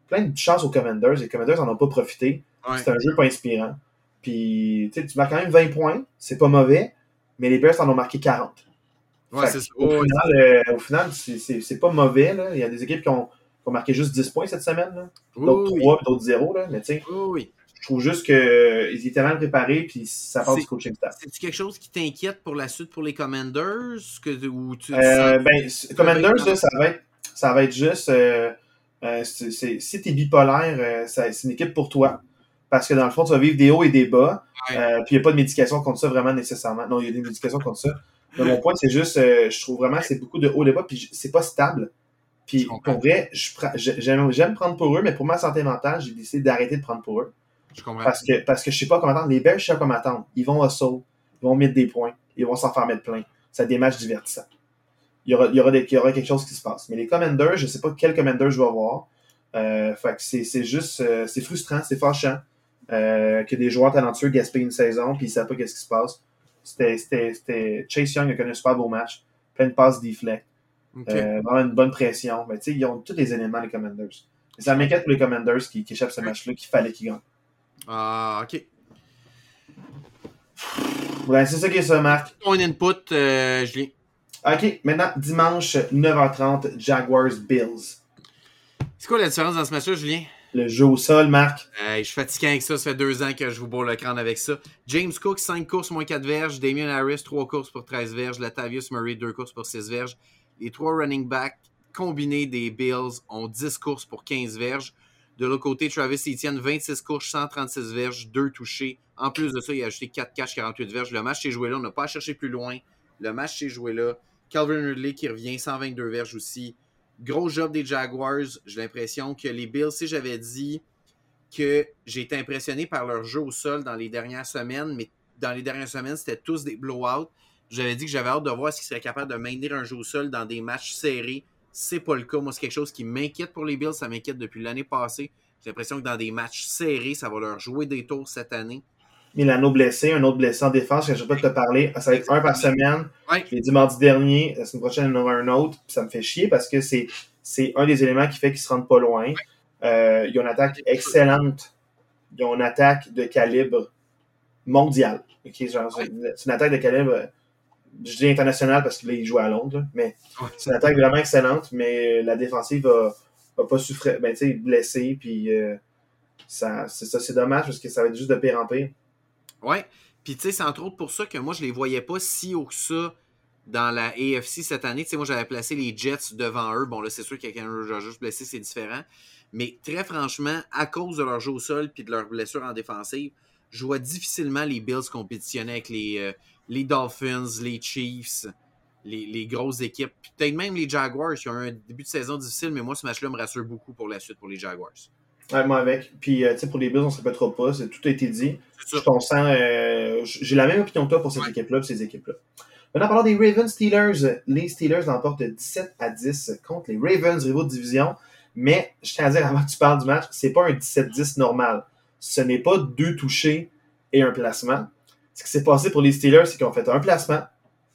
plein de chances aux Commanders. Les Commanders n'en ont pas profité. Ouais. C'est un jeu pas inspirant. Puis tu marques quand même 20 points, c'est pas mauvais, mais les Bears en ont marqué 40. Ouais, ça. au, final, euh, au final, c'est- c'est pas mauvais. Là. Il y a des équipes qui ont, qui ont marqué juste 10 points cette semaine. D'autres oui, 3 puis d'autres 0. Là. Mais tu sais, oui, oui. Je trouve juste qu'ils étaient mal préparés puis ça part C'est- du coaching staff. C'est-tu quelque chose qui t'inquiète pour la suite pour les Commanders? Que, ou tu, tu Euh, ben, Commanders, là, ça, va être, ça va être juste. euh, euh, c'est- c'est- si t'es bipolaire, euh, ça- c'est une équipe pour toi. Parce que dans le fond, tu vas vivre des hauts et des bas. Ouais. Euh, puis il n'y a pas de médication contre ça vraiment nécessairement. Non, il y a des médications contre ça. Mais mon point, c'est juste, euh, je trouve vraiment que c'est beaucoup de hauts et de bas. Puis c'est pas stable. Puis pour vrai, j'aime prendre pour eux, mais pour ma santé mentale, j'ai décidé d'arrêter de prendre pour eux. Je comprends. Parce que, parce que je sais pas comment attendre. Les Bears, je sais pas comment attendre. Ils vont hustle, ils vont mettre des points, ils vont s'en faire mettre plein. C'est des matchs divertissants. Il y, aura, il, y aura des- il y aura quelque chose qui se passe. Mais les Commanders, je sais pas quel Commander je vais avoir. Euh, fait que c'est juste, euh, c'est frustrant, c'est fâchant euh, que des joueurs talentueux gaspillent une saison puis ils savent pas qu'est-ce qui se passe. C'était- Chase Young a connu un super beau match, plein de passes deflect, Ok. euh, vraiment une bonne pression. Mais tu sais, ils ont tous les éléments, les Commanders. Et ça m'inquiète pour les Commanders qui, qui échappent ce match-là, qu'il fallait qu'ils gagnent. Ah, ok. Ouais, c'est ça qui est ça, Marc. Ton input, euh, Julien. OK, maintenant, dimanche, 9h30, Jaguars Bills. C'est quoi la différence dans ce match-là, Julien? Le jeu au sol, Marc. Euh, je suis fatigué avec ça. Ça fait deux ans que je vous bourre le crâne avec ça. James Cook, 5 courses, moins 4 verges. Damien Harris, 3 courses pour 13 verges. Latavius Murray, 2 courses pour 6 verges. Les trois running backs combinés des Bills ont 10 courses pour 15 verges. De l'autre côté, Travis Etienne, 26 courses, 136 verges, 2 touchés. En plus de ça, il a ajouté 4 catches, 48 verges. Le match s'est joué là. On n'a pas à chercher plus loin. Le match s'est joué là. Calvin Ridley qui revient, 122 verges aussi. Gros job des Jaguars. J'ai l'impression que les Bills, si j'avais dit que j'ai été impressionné par leur jeu au sol dans les dernières semaines, mais dans les dernières semaines, c'était tous des blowouts. J'avais dit que j'avais hâte de voir s'ils seraient capables de maintenir un jeu au sol dans des matchs serrés. C'est pas le cas. Moi, c'est quelque chose qui m'inquiète pour les Bills. Ça m'inquiète depuis l'année passée. J'ai l'impression que dans des matchs serrés, ça va leur jouer des tours cette année. Milano blessé, un autre blessé en défense, que je ne vais pas te parler. Ça va être un par semaine. Ouais. Je l'ai dit mardi dernier, la semaine prochaine, il y en aura un autre. Puis ça me fait chier parce que c'est, c'est un des éléments qui fait qu'ils se rendent pas loin. Euh, ils ont une attaque excellente. Ils ont une attaque de calibre mondial. Genre, c'est une- c'est une attaque de calibre, je dis international parce qu'ils jouent à Londres, là, mais Ouais. c'est une attaque vraiment excellente, mais la défensive va, va pas souffrir, ben, tu sais, blessé, puis euh, ça, c'est ça, c'est dommage parce que ça va être juste de pire en pire. Ouais. Puis, tu sais, c'est entre autres pour ça que moi, je les voyais pas si haut que ça dans la AFC cette année. Tu sais, moi, j'avais placé les Jets devant eux. Bon, là, c'est sûr qu'il y a Aaron Rodgers blessé, c'est différent. Mais très franchement, à cause de leur jeu au sol puis de leur blessure en défensive, je vois difficilement les Bills compétitionner avec les, euh, les Dolphins, les Chiefs. les, grosses équipes. Peut-être même les Jaguars qui ont un début de saison difficile, mais moi, ce match-là me rassure beaucoup pour la suite pour les Jaguars. Ouais, moi avec. Puis, euh, tu sais, pour les Bills, on ne se répétera pas. Tout a été dit. Je euh, J'ai la même opinion que toi pour cette équipe-là et ces équipes-là. Maintenant, parlons des Ravens Steelers. Les Steelers l'emportent 17 à 10 contre les Ravens, rivaux de division. Mais, je tiens à dire avant que tu parles du match, c'est pas un 17-10 normal. Ce n'est pas deux touchés et un placement. Ce qui s'est passé pour les Steelers, c'est qu'ils ont fait un placement,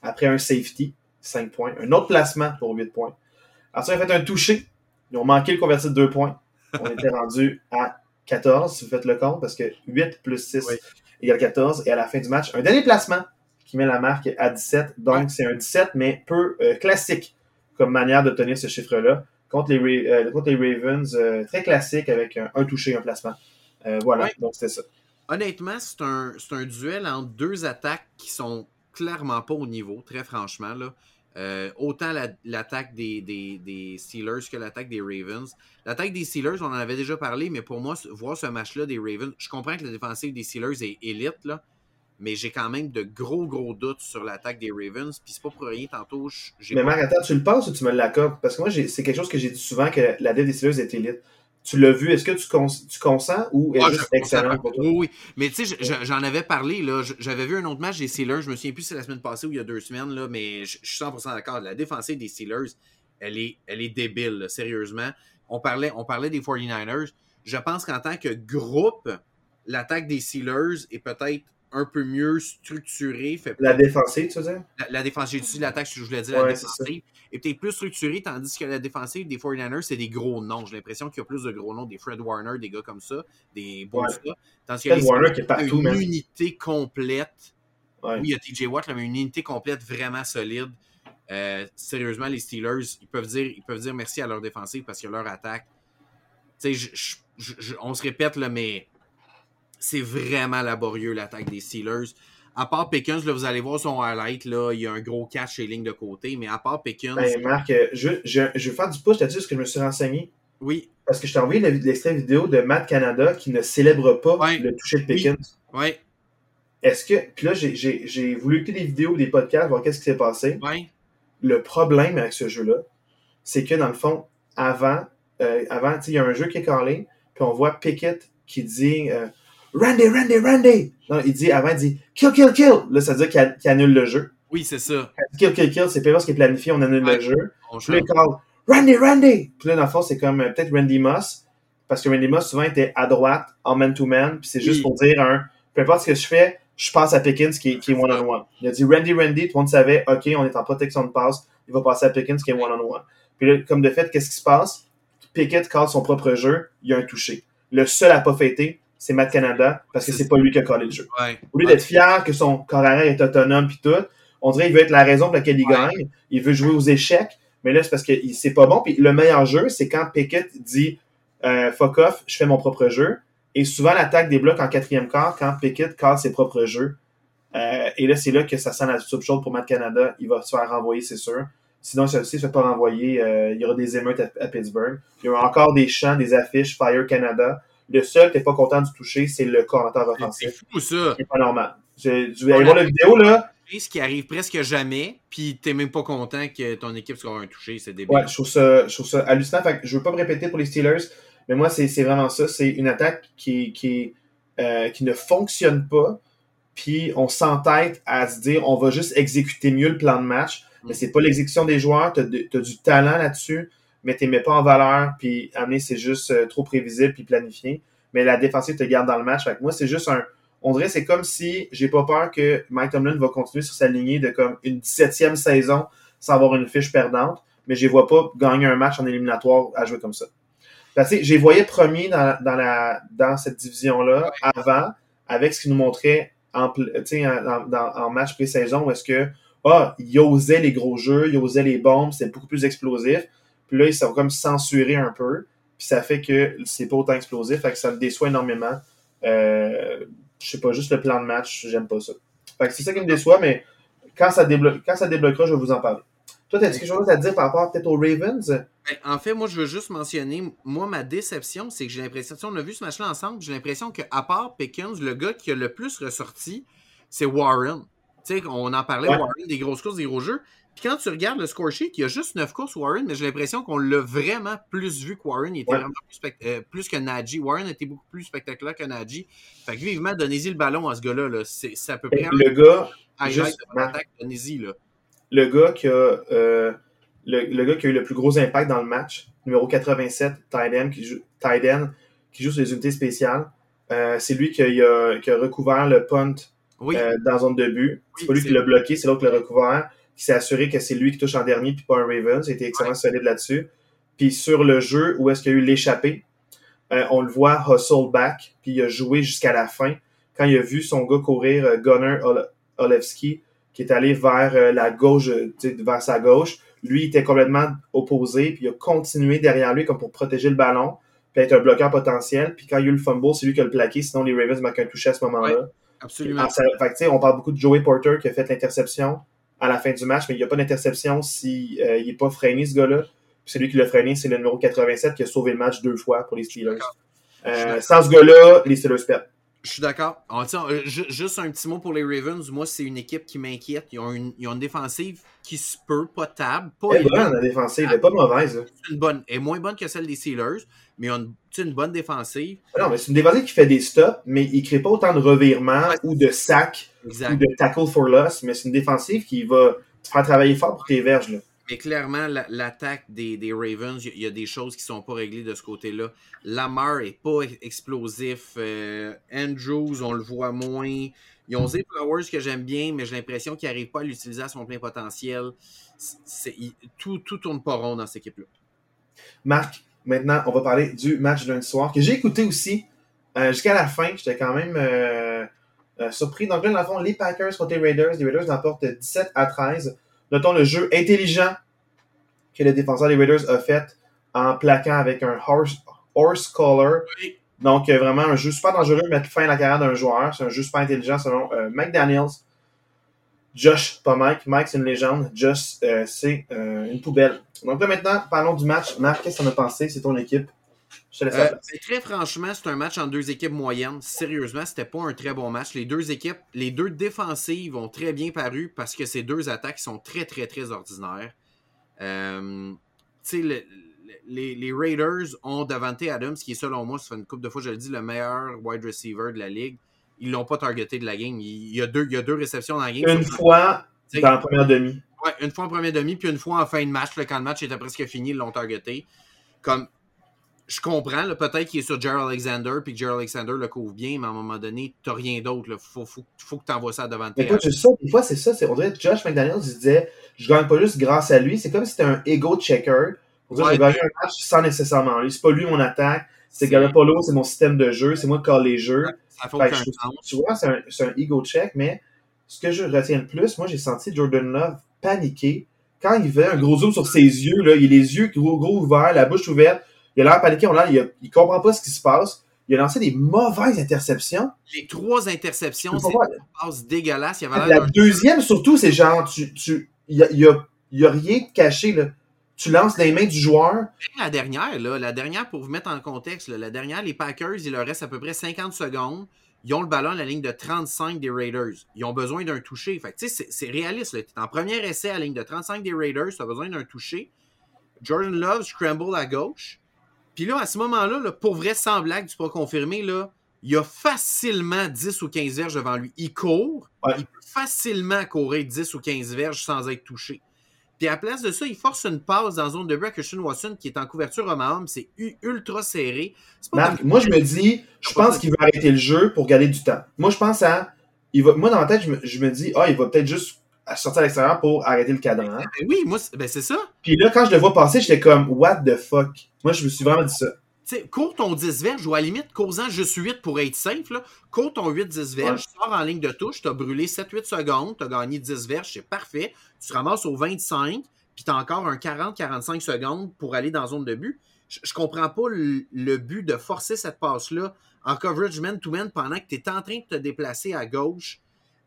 après un safety, 5 points, un autre placement pour 8 points. Ensuite, ils ont fait un touché, ils ont manqué le converti de 2 points. On était rendu à 14, si vous faites le compte, parce que 8 plus 6 égale 14. Et à la fin du match, un dernier placement qui met la marque à 17. Donc, c'est un 17, mais peu euh, classique comme manière d'obtenir ce chiffre-là. Contre les, euh, contre les Ravens, euh, très classique avec un, touché, un placement. voilà, donc c'était ça. Honnêtement, c'est un, un, duel entre deux attaques qui sont clairement pas au niveau, très franchement. Là. Euh, autant l'attaque des, des, Steelers que l'attaque des Ravens. L'attaque des Steelers, on en avait déjà parlé, mais pour moi, voir ce match-là des Ravens, je comprends que la défensive des Steelers est élite, là, mais j'ai quand même de gros, gros doutes sur l'attaque des Ravens. Puis c'est pas pour rien, tantôt. Mais Marc, attends, tu le penses ou tu me l'accordes? Parce que moi, c'est quelque chose que j'ai dit souvent que la def des Steelers est élite tu l'as vu, est-ce que tu, tu consens ou est-ce ah, excellent pour toi? Oui, oui. Mais tu sais, j'en avais parlé, là. J'avais vu un autre match des Steelers. Je me souviens plus si c'est la semaine passée ou il y a deux semaines, là, mais je suis 100% d'accord. La défensive des Steelers, elle est, elle est débile, sérieusement. On parlait, on parlait des 49ers. Je pense qu'en tant que groupe, l'attaque des Steelers est peut-être un peu mieux structurée. la défensive, tu veux dire? La, défensive, j'ai dit l'attaque, je voulais dire la défensive est peut-être plus structuré, tandis que la défensive des 49ers, c'est des gros noms. J'ai l'impression qu'il y a plus de gros noms, des Fred Warner, des gars comme ça, des bons gars. Tandis Fred Warner qui est partout, une unité complète. Oui, il y a TJ Watt, mais une unité complète vraiment solide. Euh, sérieusement, les Steelers, ils peuvent, dire, ils peuvent dire merci à leur défensive parce que leur attaque. Tu sais, on se répète, là, mais c'est vraiment laborieux l'attaque des Steelers à part Pickens, là, vous allez voir son highlight, là, il y a un gros catch chez ligne de côté, mais à part Pickens. Ben, Marc, euh, je, je, je, vais faire du pouce là-dessus parce que je me suis renseigné. Oui. Parce que je t'ai envoyé l'extrait vidéo de Matt Canada qui ne célèbre pas le toucher de Pickens. Oui. Est-ce que. Puis là, j'ai voulu écouter des vidéos, des podcasts, voir qu'est-ce qui s'est passé. Oui. Le problème avec ce jeu-là, c'est que dans le fond, avant, euh, avant il y a un jeu qui est calé, puis on voit Pickett qui dit. Euh, Randy, Randy, Randy. Non, il dit, avant, il dit kill, kill, kill. Là, ça veut dire qu'il annule le jeu. Oui, c'est ça. Kill, kill, kill, c'est pas ce qui est planifié, on annule le jeu. Puis là, il Randy, Randy. Puis là, dans le fond, c'est comme euh, peut-être Randy Moss. Parce que Randy Moss, souvent, était à droite, en man-to-man. Puis c'est juste pour dire un, peu importe ce que je fais, je passe à Pickens qui est, one-on-one. Il a dit Randy, Randy. Tout le monde savait, OK, on est en protection de passe. Il va passer à Pickens qui est one-on-one. Puis là, comme de fait, qu'est-ce qui se passe? Pickett casse son propre jeu, il y a un touché. Le seul à pas fêter, c'est Matt Canada parce que c'est pas lui qui a collé le jeu. Au lieu d'être fier que son corps est autonome puis tout, on dirait qu'il veut être la raison pour laquelle il gagne. Il veut jouer aux échecs, mais là c'est parce que c'est pas bon. Puis le meilleur jeu, c'est quand Pickett dit euh, fuck off, je fais mon propre jeu. Et souvent l'attaque des blocs en quatrième quart quand Pickett casse ses propres jeux. Euh, et là c'est là que ça sent la soupe chaude pour Matt Canada. Il va se faire renvoyer, c'est sûr. Sinon, si il ne se fait pas renvoyer, euh, il y aura des émeutes à, à, Pittsburgh. Il y aura encore des chants, des affiches Fire Canada. Le seul qui n'est pas content du toucher, c'est le commentaire offensif. C'est fou, ça. C'est pas normal. Je, vais aller voir la vidéo, là. Ce qui arrive presque jamais, puis t'es même pas content que ton équipe soit un touché, c'est débile. Ouais, je trouve ça, je trouve ça hallucinant. Fait que je veux pas me répéter pour les Steelers, mais moi, c'est vraiment ça. C'est une attaque qui, qui, euh, qui ne fonctionne pas, puis on s'entête à se dire on va juste exécuter mieux le plan de match, mais mm. c'est pas l'exécution des joueurs, t'as as du talent là-dessus, mais tu mets pas en valeur, puis amener, c'est juste euh, trop prévisible puis planifié. Mais la défensive te garde dans le match. Avec moi, c'est juste un. On dirait c'est comme si j'ai pas peur que Mike Tomlin va continuer sur sa lignée de comme une 17e saison sans avoir une fiche perdante, mais je ne vois pas gagner un match en éliminatoire à jouer comme ça. Parce que j'ai voyé premier dans, dans, la, dans cette division-là avant, avec ce qu'il nous montrait en, en, en match pré-saison, où est-ce que ah, il osait les gros jeux, il osait les bombes, c'était beaucoup plus explosif. Puis là, ils sont comme censurés un peu. Puis ça fait que c'est pas autant explosif. Fait que ça me déçoit énormément. Euh, je sais pas, juste le plan de match, j'aime pas ça. Fait que c'est ça qui me déçoit, mais quand ça, quand ça débloquera, je vais vous en parler. Toi, t'as quelque chose à dire par rapport peut-être aux Ravens? Ben, en fait, moi, je veux juste mentionner, moi, ma déception, c'est que j'ai l'impression, on a vu ce match-là ensemble, j'ai l'impression qu'à part Pickens, le gars qui a le plus ressorti, c'est Warren. Tu sais, on en parlait, Warren, des grosses courses, des gros jeux. Puis quand tu regardes le score sheet, il y a juste 9 courses Warren, mais j'ai l'impression qu'on l'a vraiment plus vu que Warren. Il était Ouais. vraiment plus, spect- euh, plus que Najee. Warren était beaucoup plus spectaculaire que Najee. Fait que vivement, donnez-y le ballon à ce gars-là. Là. C'est c'est à peu près Le gars, juste- attaque. Donnez-y. Là. le gars qui a euh, le, le gars qui a eu le plus gros impact dans le match, numéro 87, tight end, qui joue, end, qui joue sur les unités spéciales. Euh, c'est lui qui a, qui a recouvert le punt Oui, dans zone de but. C'est Oui, pas lui qui l'a bloqué, c'est l'autre qui l'a recouvert, qui s'est assuré que c'est lui qui touche en dernier puis pas un Ravens. Il était extrêmement solide là-dessus. Puis sur le jeu où est-ce qu'il y a eu l'échappée, euh, on le voit hustle back, puis il a joué jusqu'à la fin. Quand il a vu son gars courir, euh, Gunnar Ole- Olewski, qui est allé vers euh, la gauche, euh, vers sa gauche, lui il était complètement opposé, puis il a continué derrière lui comme pour protéger le ballon, puis être un bloqueur potentiel. Puis quand il y a eu le fumble, c'est lui qui a le plaqué, sinon les Ravens marquent un touché à ce moment-là. absolument. Ça- fait on parle beaucoup de Joey Porter qui a fait l'interception à la fin du match, mais il n'y a pas d'interception si euh, il n'est pas freiné, ce gars-là. Puis celui qui l'a freiné, c'est le numéro 87 qui a sauvé le match deux fois pour les Steelers. Euh, sans ce gars-là, les Steelers perdent. Je suis d'accord. Sais, euh, ju- Juste un petit mot pour les Ravens. Moi, c'est une équipe qui m'inquiète. Ils, ont une- ils ont une défensive qui se peut, pas table, pas Elle est bonne, la défensive, elle est pas mauvaise. une bonne. Elle est moins bonne que celle des Steelers, mais ils ont une, bonne défensive. Non, mais c'est une défensive qui fait des stops, mais il ne crée pas autant de revirements Ouais. ou de sacs ou de tackle for loss, mais c'est une défensive qui va te faire travailler fort pour tes verges. Là. Mais clairement, la- l'attaque des, Ravens, il y, a- des choses qui sont pas réglées de ce côté-là. Lamar est pas ex- explosif. Euh, Andrews, on le voit moins. Ils ont Flowers que j'aime bien, mais j'ai l'impression qu'ils n'arrivent pas à l'utiliser à son plein potentiel. Tout, tout tourne pas rond dans cette équipe-là. Marc, maintenant, on va parler du match lundi soir que j'ai écouté aussi euh, jusqu'à la fin. J'étais quand même euh, surpris. Donc là, dans le fond, les Packers contre les Raiders. Les Raiders l'emportent 17 à 13. Notons le jeu intelligent que le défenseur des Raiders a fait en plaquant avec un horse, horse collar. Oui. Donc, euh, vraiment, un jeu super dangereux, mettre fin à la carrière d'un joueur. C'est un jeu super intelligent selon euh, McDaniels. Josh, pas Mike. Mike, c'est une légende. Josh, euh, c'est euh, une poubelle. Donc là, maintenant, parlons du match. Marc, qu'est-ce que t'en as pensé? C'est ton équipe. Euh, très franchement, c'est un match entre deux équipes moyennes. Sérieusement, c'était pas un très bon match. Les deux équipes, les deux défensives ont très bien paru parce que ces deux attaques sont très, très, très ordinaires. Euh, le- les, les Raiders ont Davante Adams, qui est selon moi, ça fait une couple de fois, je le dis, le meilleur wide receiver de la ligue. Ils l'ont pas targeté de la game. Il y a deux, il y a deux réceptions dans la game. Une fois dans la première demi. Ouais, une fois en premier demi, puis une fois en fin de match, là, quand le match était presque fini, ils l'ont targeté. Comme, je comprends, peut-être qu'il est sur Jerry Alexander, puis que Jerry Alexander le couvre bien, mais à un moment donné, t'as rien d'autre. Il faut, faut, faut que tu envoies ça devant Mais tes écoute, c'est ça, des fois, c'est ça. On dirait que Josh McDaniels, il se disait, je gagne pas juste grâce à lui. C'est comme si c'était un ego checker. Pour dire, Ouais. je gagne un match sans nécessairement lui. C'est pas lui mon attaque. C'est Galapolo, c'est mon système de jeu. C'est moi qui colle les jeux. Ça Fait je. Tu vois, c'est un, c'est un ego check, mais ce que je retiens le plus, moi, j'ai senti Jordan Love paniquer. Quand il fait un gros zoom sur ses yeux, là, il a les yeux gros, gros ouverts, la bouche ouverte, il a l'air paniqué, on il, a- il comprend pas ce qui se passe. Il a lancé des mauvaises interceptions. Les trois interceptions, c'est une passe dégueulasse. Il avait La deuxième, surtout, c'est genre, tu, tu, il y a, a- rien de caché, là. Tu lances dans les mains du joueur. La dernière, là, la dernière, pour vous mettre en contexte, là, la dernière, les Packers, il leur reste à peu près 50 secondes. Ils ont le ballon à la ligne de 35 des Raiders. Ils ont besoin d'un toucher. Fait c'est- c'est réaliste. Tu es en premier essai à la ligne de 35 des Raiders. Tu as besoin d'un toucher. Jordan Love scramble à gauche. Puis là, à ce moment-là, là, pour vrai, sans blague, tu peux confirmer, là, il y a facilement 10 ou 15 verges devant lui. Il court. Ouais. Il peut facilement courir 10 ou 15 verges sans être touché. Puis à la place de ça, il force une passe dans la zone de à Christian Watson qui est en couverture homme à homme. C'est ultra serré. Pas moi, je me dis, je pense qu'il veut arrêter le jeu pour gagner du temps. Moi, je pense à. Il va, moi, dans ma tête, je me, je me dis, ah, il va peut-être juste sortir à l'extérieur pour arrêter le cadran. Ben oui, moi, c'est ben c'est ça. Puis là, quand je le vois passer, j'étais comme, what the fuck? Moi, je me suis vraiment dit ça. Tu sais, cours ton 10 verges ou à la limite, cours-en juste 8 pour être safe. Là. Cours ton 8-10 verges, sors en ligne de touche, tu as brûlé 7-8 secondes, tu as gagné 10 verges, c'est parfait. Tu te ramasses au 25, puis tu as encore un 40-45 secondes pour aller dans la zone de but. Je, je comprends pas le, le but de forcer cette passe-là en coverage man-to-man pendant que tu es en train de te déplacer à gauche.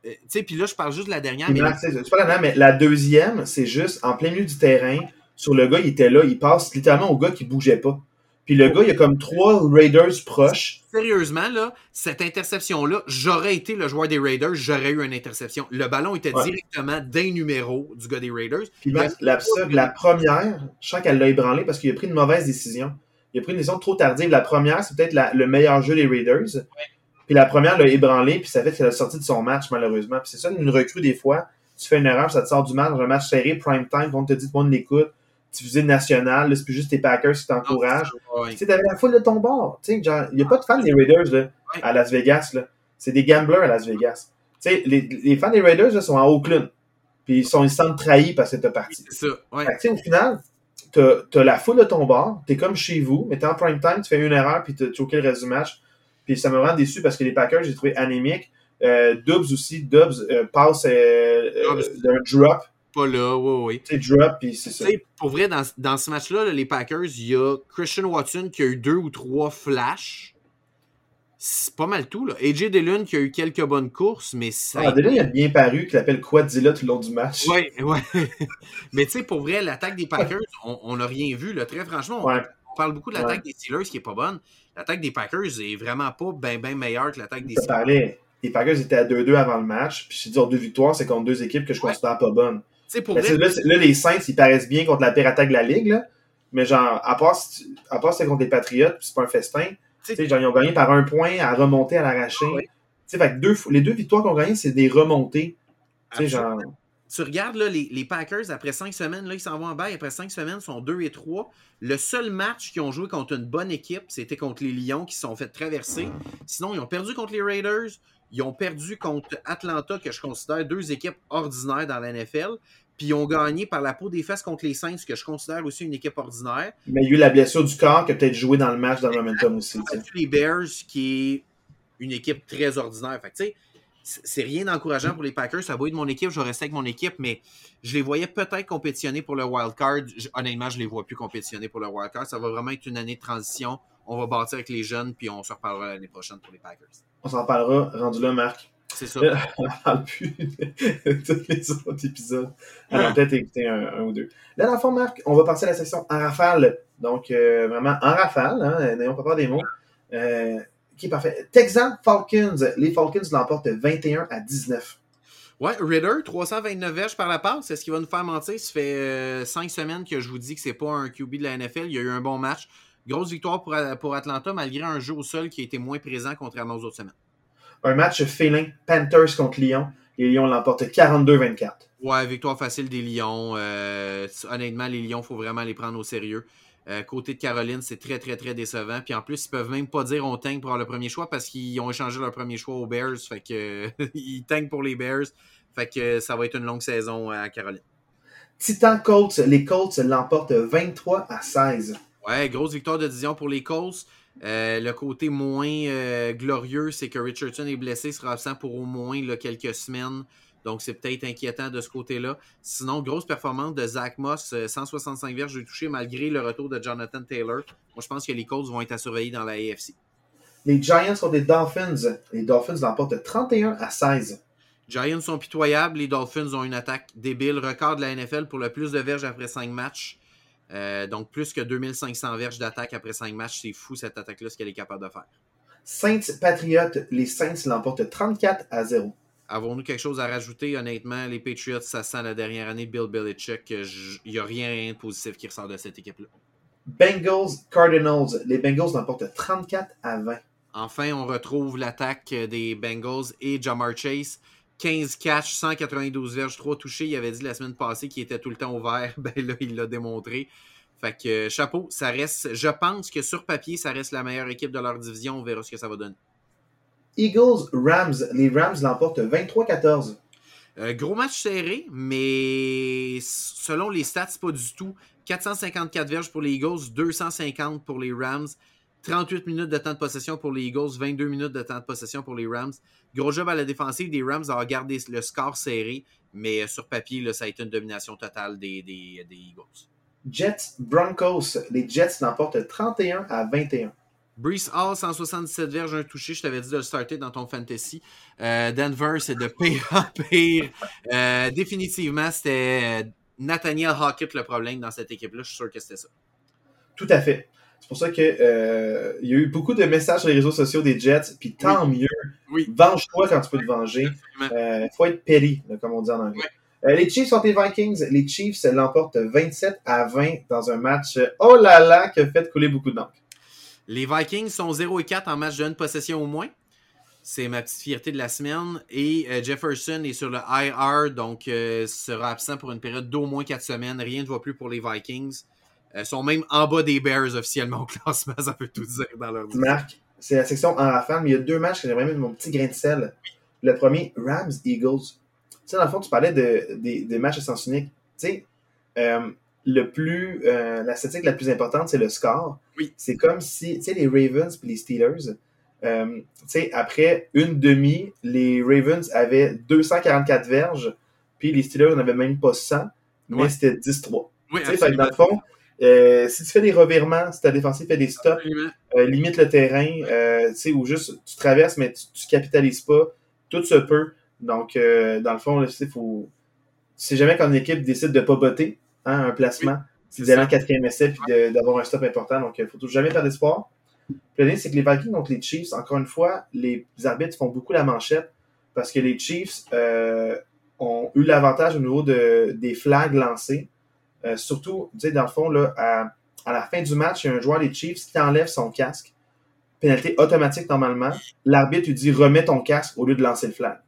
Euh, tu sais, puis là, je parle juste de la dernière. Mais dernière, mais la deuxième, c'est juste en plein milieu du terrain, sur le gars, il était là, il passe littéralement au gars qui bougeait pas. Puis le gars, il y a comme trois Raiders proches. Sérieusement, là, cette interception-là, j'aurais été le joueur des Raiders, j'aurais eu une interception. Le ballon était directement d'un numéro du gars des Raiders. Puis la, la, première, je sens qu'elle l'a ébranlé parce qu'il a pris une mauvaise décision. Il a pris une décision trop tardive. La première, c'est peut-être le meilleur jeu des Raiders. Puis la première l'a ébranlé, puis ça fait qu'elle a sorti de son match, malheureusement. Puis c'est ça, une recrue, des fois, tu fais une erreur, ça te sort du match, dans un match serré, prime time, on te dit, tout le monde l'écoute diffusé national, c'est plus juste tes Packers qui t'encouragent. Tu sais, t'avais la foule de ton bord. Tu sais, il n'y a pas de fans des Raiders là, à Las Vegas. Là. C'est des gamblers à Las Vegas. Tu sais, les, les fans des Raiders là, sont à Oakland. Puis ils, sont, ils se sentent trahis parce que t'es parti. C'est ça, ouais. Fait que, au final, t'as as la foule de ton bord, t'es comme chez vous, mais t'es en prime time, tu fais une erreur, puis t'as choqué le reste du match. Puis ça me rend déçu parce que les Packers, j'ai trouvé anémiques. Euh, Dubs aussi, Dubs euh, passe euh, euh d'un drop pas là, oui, oui. C'est drop, puis c'est ça. pour vrai, dans, dans ce match-là, les Packers, il y a Christian Watson qui a eu deux ou trois flashs. C'est pas mal tout, là. AJ Dillon qui a eu quelques bonnes courses, mais ça. Ah, Dillon, il a bien paru, qu'il appelle Quadzilla tout le long du match. Oui, oui. <laughs> mais tu sais, pour vrai, l'attaque des Packers, on n'a rien vu, là. Très franchement, on, parle beaucoup de l'attaque des Steelers qui est pas bonne. L'attaque des Packers est vraiment pas bien ben meilleure que l'attaque des Steelers. Les Packers étaient à 2-2 avant le match, puis j'ai dit, deux victoires, c'est contre deux équipes que je considère pas bonnes. Pour là, les Saints, ils paraissent bien contre la pire attaque de la Ligue. Là. Mais genre, à part, à part c'est contre les Patriots, puis c'est pas un festin, genre, ils ont gagné par un point à remonter à l'arraché. Fait deux, les deux victoires qu'on a gagnées, c'est des remontées. Genre... Tu regardes là, les, les, Packers, après cinq semaines, là, ils s'en vont en bail. Après cinq semaines, ils sont 2 et 3. Le seul match qu'ils ont joué contre une bonne équipe, c'était contre les Lions qui se sont fait traverser. Sinon, ils ont perdu contre les Raiders. Ils ont perdu contre Atlanta, que je considère deux équipes ordinaires dans la NFL. Puis ils ont gagné par la peau des fesses contre les Saints, que je considère aussi une équipe ordinaire. Mais il y a eu la blessure du corps qui a peut-être joué dans le match dans le momentum aussi. les Bears, qui est une équipe très ordinaire. Fait tu sais, c'est rien d'encourageant pour les Packers. Ça va être mon équipe, je vais rester avec mon équipe, mais je les voyais peut-être compétitionner pour le wild card. Honnêtement, je les vois plus compétitionner pour le wild card. Ça va vraiment être une année de transition. On va bâtir avec les jeunes, puis on se reparlera l'année prochaine pour les Packers. On s'en parlera rendu là, Marc. C'est ça. on ne parle plus <laughs> de tous les autres épisodes. Alors, peut-être écouter un, ou deux. Là, dans le fond, Marc, on va passer à la section en rafale. Donc, euh, vraiment en rafale, hein, n'ayons pas peur des mots. Euh, qui est parfait. Texan Falcons. Les Falcons l'emportent 21 à 19. Ouais, Ritter, 329 verges par la passe. Est-ce qu'il va nous faire mentir? Ça fait 5 euh, semaines que je vous dis que c'est pas un QB de la NFL. Il y a eu un bon match. Grosse victoire pour, pour Atlanta, malgré un jeu au sol qui a été moins présent contrairement aux autres semaines. Un match félin, Panthers contre Lyon. Les Lions l'emportent 42-24. Ouais, victoire facile des Lions. Euh, honnêtement, les Lions, il faut vraiment les prendre au sérieux. Euh, côté de Caroline, c'est très, très, très décevant. Puis en plus, ils peuvent même pas dire on tank pour avoir le premier choix parce qu'ils ont échangé leur premier choix aux Bears. Fait que <laughs> ils tankent pour les Bears. Fait que ça va être une longue saison à Caroline. Titan Colts, les Colts l'emportent 23 à 16. Ouais, grosse victoire de division pour les Colts. Euh, le côté moins euh, glorieux, c'est que Richardson est blessé, sera absent pour au moins quelques semaines. Donc, c'est peut-être inquiétant de ce côté-là. Sinon, grosse performance de Zach Moss, 165 euh, verges de toucher malgré le retour de Jonathan Taylor. Moi, je pense que les Colts vont être à surveiller dans la AFC. Les Giants sont des Dolphins. Les Dolphins l'emportent 31 à 16. Giants sont pitoyables. Les Dolphins ont une attaque débile. Record de la NFL pour le plus de verges après 5 matchs. Euh, donc, plus que 2500 verges d'attaque après 5 matchs, c'est fou cette attaque-là, ce qu'elle est capable de faire. Saints Patriots, les Saints l'emportent 34 à 0. Avons-nous quelque chose à rajouter? Honnêtement, les Patriots, ça sent la dernière année de Bill Belichick. Il n'y a rien, de positif qui ressort de cette équipe-là. Bengals Cardinals, les Bengals l'emportent 34 à 20. Enfin, on retrouve l'attaque des Bengals et Jamar Chase. 15 catch, 192 verges, 3 touchés. Il avait dit la semaine passée qu'il était tout le temps ouvert. <laughs> Ben là, il l'a démontré. Fait que euh, chapeau, ça reste. Je pense que sur papier, ça reste la meilleure équipe de leur division. On verra ce que ça va donner. Eagles, Rams. Les Rams l'emportent 23-14. Euh, gros match serré, mais selon les stats, pas du tout. 454 verges pour les Eagles, 250 pour les Rams. 38 minutes de temps de possession pour les Eagles, 22 minutes de temps de possession pour les Rams. Gros job à la défensive des Rams à garder le score serré, mais sur papier, là, ça a été une domination totale des, des, Eagles. Jets Broncos. Les Jets l'emportent 31 à 21. Brees Hall, 177 verges, un touché. Je t'avais dit de le starter dans ton fantasy. Euh, Denver, c'est de pire en pire. Euh, définitivement, c'était Nathaniel Hawkett le problème dans cette équipe-là. Je suis sûr que c'était ça. Tout à fait. C'est pour ça que euh, il y a eu beaucoup de messages sur les réseaux sociaux des Jets, puis tant mieux. Oui. Venge-toi quand tu peux te venger. Euh, faut être là, comme on dit en anglais. Euh, les Chiefs sont les Vikings. Les Chiefs l'emportent 27 à 20 dans un match, euh, oh là là, qui a fait couler beaucoup d'encre. Les Vikings sont 0 et 4 en match de une possession au moins. C'est ma petite fierté de la semaine. Et euh, Jefferson est sur le IR, donc euh, sera absent pour une période d'au moins 4 semaines. Rien ne va plus pour les Vikings. Ils sont même en bas des Bears officiellement au <laughs> classement, ça peut tout dire dans leur. Marc, c'est la section en rafale, mais il y a deux matchs que j'aimerais mettre mon petit grain de sel. Le premier, Rams-Eagles. Tu sais, dans le fond, tu parlais de, des, matchs à sens unique. Tu sais, euh, le plus, euh, la statistique la plus importante, c'est le score. Oui. C'est comme si, tu sais, les Ravens et les Steelers, euh, tu sais, après une demi, les Ravens avaient 244 verges, puis les Steelers n'avaient même pas 100, mais Ouais. c'était 10-3. Oui, Tu sais, dans le fond, euh, si tu fais des revirements, si ta défensive fait des stops, limite le terrain, tu sais, ou juste tu traverses, mais tu, tu capitalises pas, tout se peut. Donc, dans le fond, sais, faut. Si jamais qu'une équipe décide de pas botter hein, un placement, c'est c'est d'aller ça. en quatrième essai puis d'avoir un stop important. Donc, il faut toujours jamais perdre espoir. Le dernier, c'est que les Vikings contre les Chiefs, encore une fois, les arbitres font beaucoup la manchette parce que les Chiefs euh, ont eu l'avantage au niveau de, des flags lancés. Euh, surtout, tu sais, dans le fond, là, à, à la fin du match, il y a un joueur des Chiefs qui enlève son casque. Pénalité automatique normalement. L'arbitre lui dit remets ton casque au lieu de lancer le flag.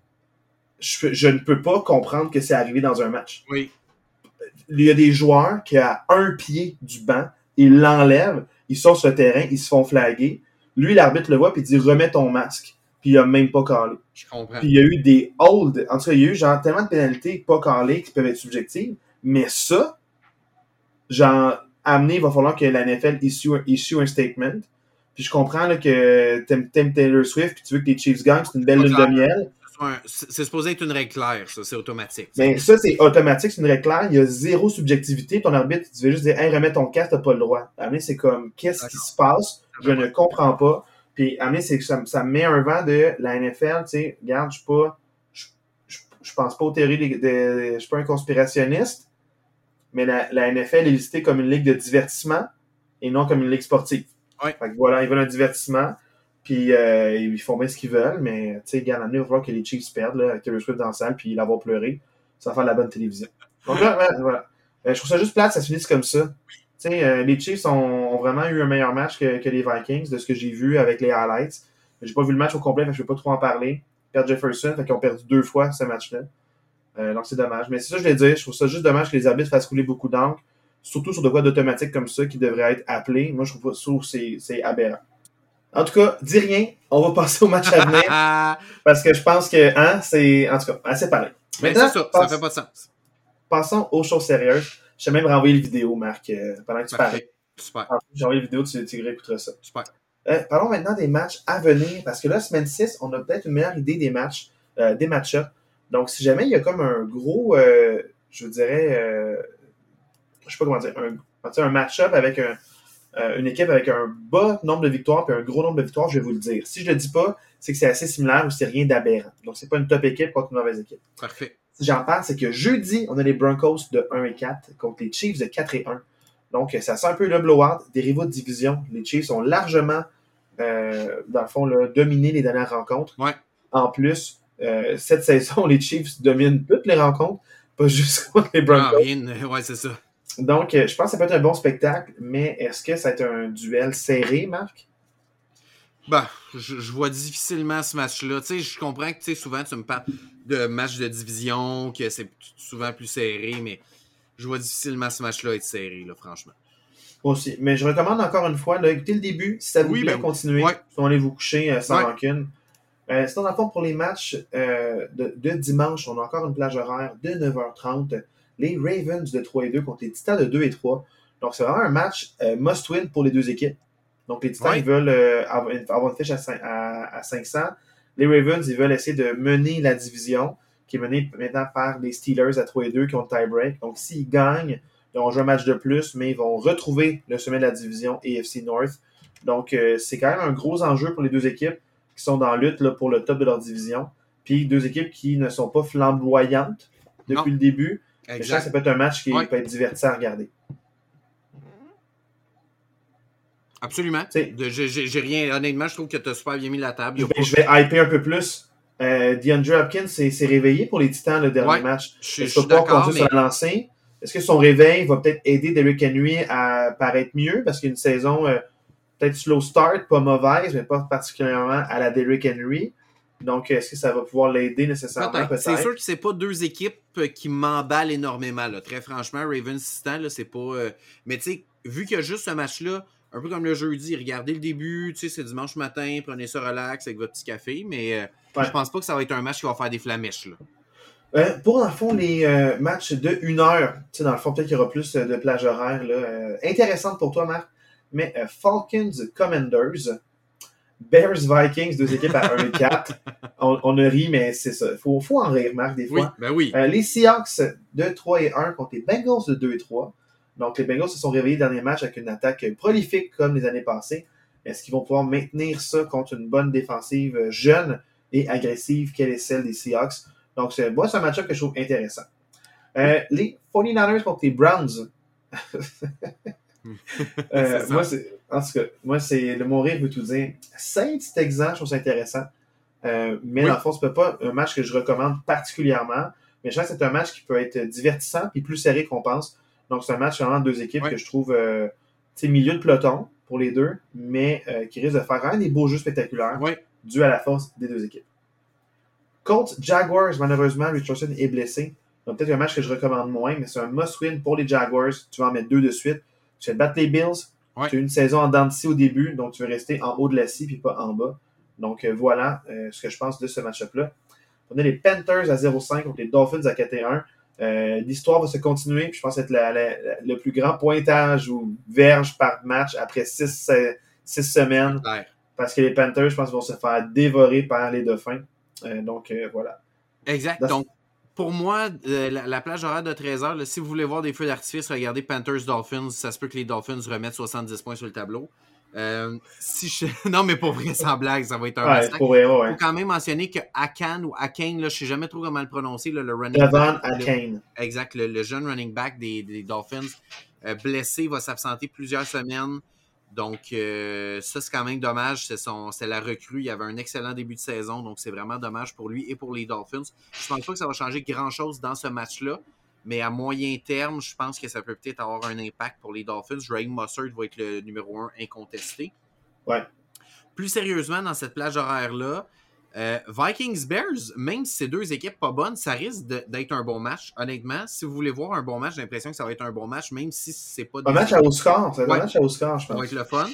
Je, je ne peux pas comprendre que c'est arrivé dans un match. Oui. Il y a des joueurs qui, à un pied du banc, ils l'enlèvent, ils sont sur le terrain, ils se font flaguer. Lui, l'arbitre le voit, puis il dit remets ton masque. Puis il a même pas calé. Je comprends. Puis il y a eu des holds. En tout cas, il y a eu genre tellement de pénalités pas calées qui peuvent être subjectives. Mais ça, genre, amener, il va falloir que la NFL issue, un- issue un statement. Puis je comprends là, que t'aimes Taylor Swift, puis tu veux que les Chiefs gagnent, c'est une belle lune de miel. C'est supposé être une règle claire, ça, c'est automatique. Mais ça, c'est automatique, c'est une règle claire. Il y a zéro subjectivité. Ton arbitre, tu veux juste dire, hey, remets ton casque, t'as pas le droit. Amener, c'est comme, qu'est-ce qui se passe? Je ne comprends pas. Puis, amener, c'est que ça, me- ça me met un vent de la NFL, tu sais, regarde, je suis pas, je, pense pas aux théories de, de- je suis pas un conspirationniste, mais la, la NFL est listée comme une ligue de divertissement et non comme une ligue sportive. Ouais. Fait que voilà, ils veulent un divertissement. Puis euh, ils font bien ce qu'ils veulent, mais tu sais, regarde, il va falloir que les Chiefs perdent, là, avec Taylor Swift dans la salle, puis l'avoir pleuré. Ça va faire de la bonne télévision. Donc là, voilà. Euh, je trouve ça juste plate, ça se finisse comme ça. Euh, les Chiefs ont, vraiment eu un meilleur match que, les Vikings, de ce que j'ai vu avec les highlights. J'ai pas vu le match au complet, fait que je peux pas trop en parler. Perdre Jefferson, fait qu'ils ont perdu deux fois ce match-là. Donc c'est dommage. Mais c'est ça je voulais dire. Je trouve ça juste dommage que les arbitres fassent couler beaucoup d'encre. Surtout sur de quoi d'automatique comme ça qui devrait être appelé. Moi, je trouve ça, c'est aberrant. En tout cas, dis rien. On va passer au match à venir. <laughs> Parce que je pense que, hein, c'est, en tout cas, assez parlé. mais Maintenant, c'est ça, ça passe- fait pas de sens. passons aux choses sérieuses. Je t'ai même renvoyé le vidéo, Marc, euh, pendant que tu parlais. Super, J'ai envoyé la vidéo, tu, tu réécouteras ça. super. Euh, parlons maintenant des matchs à venir, parce que là, semaine 6, on a peut-être une meilleure idée des matchs, euh, des match-ups. Donc, si jamais il y a comme un gros, je dirais, je sais pas comment dire, un, un match-up avec un, euh, une équipe avec un bas nombre de victoires puis un gros nombre de victoires, je vais vous le dire. Si je le dis pas, c'est que c'est assez similaire ou c'est rien d'aberrant. Donc, c'est pas une top équipe contre une mauvaise équipe. Parfait. Si j'en parle, c'est que jeudi, on a les Broncos de 1 et 4 contre les Chiefs de 4 et 1. Donc, ça sent un peu le blowout des rivaux de division. Les Chiefs ont largement, euh, dans le fond, là, dominé les dernières rencontres. Ouais. En plus, euh, cette <laughs> saison, les Chiefs dominent toutes les rencontres, pas juste contre les Ah, Broncos. rien, ouais, c'est ça. Donc, euh, je pense que ça peut être un bon spectacle, mais est-ce que ça va être un duel serré, Marc? Ben, je, je vois difficilement ce match-là. Tu sais, je comprends que tu sais, souvent tu me parles de match de division, que c'est souvent plus serré, mais je vois difficilement ce match-là être serré, là, franchement. Moi aussi. Mais je recommande encore une fois, là, écoutez le début. Si ça vous Oui, plaît, ben, continuez. ouais. Sinon, allez vous coucher euh, sans Ouais. rancune. Euh, sinon, dans le fond, pour les matchs euh, de, de dimanche, on a encore une plage horaire de 9h30. Les Ravens de 3 et 2 contre les Titans de 2 et 3. Donc, c'est vraiment un match euh, must-win pour les deux équipes. Donc, les Titans, Ouais. ils veulent euh, avoir, une, fiche à, cin- à- à 500. Les Ravens, ils veulent essayer de mener la division, qui est menée maintenant par les Steelers à 3 et 2 qui ont le tie-break. Donc, s'ils gagnent, ils vont jouer un match de plus, mais ils vont retrouver le sommet de la division AFC North. Donc, euh, c'est quand même un gros enjeu pour les deux équipes qui sont dans la lutte là, pour le top de leur division. Puis, deux équipes qui ne sont pas flamboyantes depuis Non. le début. Exact. ça peut être un match qui Ouais. peut être divertissant à regarder. Absolument. J'ai rien. Honnêtement, je trouve que tu as super bien mis la table. Ben, je vais hyper un peu plus. Euh, DeAndre Hopkins s'est réveillé pour les Titans le dernier match. Je suis d'accord. Mais... sur la lancée? Est-ce que son réveil va peut-être aider Derrick Henry à paraître mieux? Parce qu'une saison euh, peut-être slow start, pas mauvaise, mais pas particulièrement à la Derrick Henry. Donc, est-ce que ça va pouvoir l'aider nécessairement? C'est sûr que c'est pas deux équipes euh, qui m'emballent énormément. Là. Très franchement, Ravens Titan, c'est pas. Euh, mais tu sais, vu qu'il y a juste ce match-là, un peu comme le jeudi, regardez le début, tu sais, c'est dimanche matin, prenez ça relax avec votre petit café, mais je pense pas que ça va être un match qui va faire des flamèches. Là. Euh, pour, dans le fond, les euh, matchs de une heure, tu sais, dans le fond, peut-être qu'il y aura plus euh, de plage horaire, là. intéressante pour toi, Marc. Mais Falcons Commanders, Bears Vikings, deux équipes à 1 4. <laughs> on, on a ri, mais c'est ça. Faut, faut en rire, Marc, des fois. Oui, ben oui. les Seahawks de 3 et 1 contre les Bengals de 2 et 3. Donc, les Bengals se sont réveillés dernier match avec une attaque prolifique comme les années passées. Est-ce qu'ils vont pouvoir maintenir ça contre une bonne défensive jeune et agressive qu'elle est celle des Seahawks? Donc, c'est moi, c'est un match-up que je trouve intéressant. Euh, les 49ers contre les Browns. <laughs> euh, moi, c'est, en tout cas, moi, c'est le mourir veut tout dire. Saints, Texans, je trouve ça intéressant. Euh, mais dans le fond, c'est pas un match que je recommande particulièrement. Mais je pense que c'est un match qui peut être divertissant et plus serré qu'on pense. Donc, c'est un match vraiment deux équipes que je trouve euh, milieu de peloton pour les deux, mais euh, qui risque de faire un des beaux jeux spectaculaires dû à la force des deux équipes. Colts, Jaguars, malheureusement, Richardson est blessé. Donc, peut-être un match que je recommande moins, mais c'est un must-win pour les Jaguars. Tu vas en mettre deux de suite. Tu vas battre les Bills. Tu as une saison en dents au début, donc tu veux rester en haut de la scie puis pas en bas. Donc, euh, voilà euh, ce que je pense de ce match-up-là. On a les Panthers à 0-5 contre les Dolphins à 4-1. Euh, l'histoire va se continuer, puis je pense être le plus grand pointage ou verge par match après six, semaines. Parce que les Panthers, je pense, vont se faire dévorer par les Dauphins. Euh, donc, euh, voilà. Exact. Donc, pour moi, euh, la, plage horaire de 13h, si vous voulez voir des feux d'artifice, regardez Panthers Dolphins. Ça se peut que les Dolphins remettent 70 points sur le tableau. si <laughs> Non, mais pour vrai, sans blague, ça va être un ouais, Il faut quand même mentionner que Akan ou Akane, là, je ne sais jamais trop comment le prononcer, le running back. Akane. exact, le, jeune running back des, des Dolphins, blessé, va s'absenter plusieurs semaines. Donc, euh, ça, c'est quand même dommage. C'est la recrue. Il avait un excellent début de saison. Donc, c'est vraiment dommage pour lui et pour les Dolphins. Je pense pas que ça va changer grand-chose dans ce match-là. Mais à moyen terme, je pense que ça peut peut-être avoir un impact pour les Dolphins. Raheem Mossert va être le numéro un incontesté. Ouais. Plus sérieusement, dans cette plage horaire-là, euh, Vikings Bears, même si c'est deux équipes pas bonnes, ça risque d'être un bon match. Honnêtement, si vous voulez voir un bon match, j'ai l'impression que ça va être un bon match, même si c'est pas. Un match à Oscar, c'est un match à Oscar, je pense. Ça va être le fun.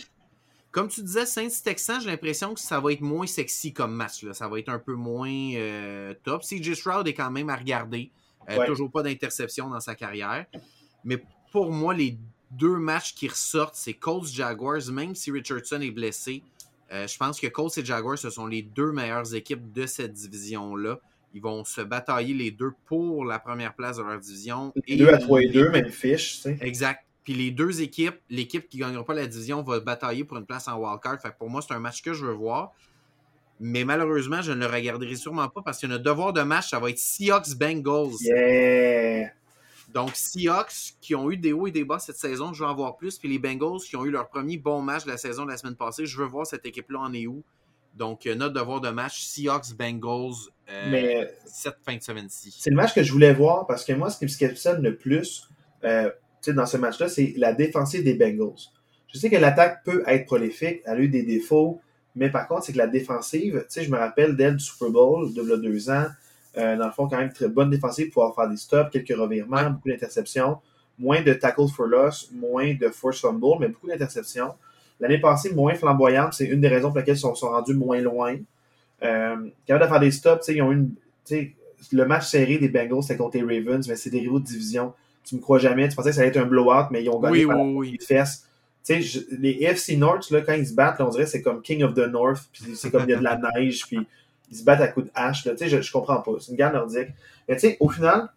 Comme tu disais, Saints Texans, j'ai l'impression que ça va être moins sexy comme match. Là. Ça va être un peu moins euh, top. CJ Stroud est quand même à regarder. Euh, toujours pas d'interception dans sa carrière. Mais pour moi, les deux matchs qui ressortent, c'est Colts Jaguars, même si Richardson est blessé. Euh, je pense que Colts et Jaguars, ce sont les deux meilleures équipes de cette division-là. Ils vont se batailler les deux pour la première place de leur division. Les deux à 3 et 2, même fiche. Tu sais. Exact. Puis les deux équipes, l'équipe qui ne gagnera pas la division va batailler pour une place en wildcard. Fait pour moi, c'est un match que je veux voir. Mais malheureusement, je ne le regarderai sûrement pas parce que notre devoir de match, ça va être Seahawks Bengals. Yeah! Donc, Seahawks qui ont eu des hauts et des bas cette saison, je veux en voir plus. Puis les Bengals qui ont eu leur premier bon match de la saison de la semaine passée, je veux voir cette équipe-là en est où. Donc, euh, notre devoir de match, Seahawks-Bengals, euh, cette fin de semaine-ci. C'est le match que je voulais voir parce que moi, ce qui me questionne le plus euh, dans ce match-là, c'est la défensive des Bengals. Je sais que l'attaque peut être prolifique, elle a eu des défauts, mais par contre, c'est que la défensive, tu sais, je me rappelle d'elle du Super Bowl de deux ans, dans le fond, quand même très bonne défensive, pouvoir faire des stops, quelques revirements, beaucoup d'interceptions, moins de tackles for loss, moins de force fumble, mais beaucoup d'interceptions. L'année passée, moins flamboyante, c'est une des raisons pour lesquelles ils sont, sont rendus moins loin. Euh, capable de faire des stops, ils ont une, le match serré des Bengals, c'est contre les Ravens, mais c'est des rivaux de division. Tu me crois jamais, tu pensais que ça allait être un blowout, mais ils ont gagné oui, par oui, les fesses. les FC North, là, quand ils se battent, on dirait que c'est comme King of the North, puis c'est comme il y a de la neige, puis ils se battent à coups de hache. Là. Je, je comprends pas. C'est une guerre nordique. Mais tu sais, au final,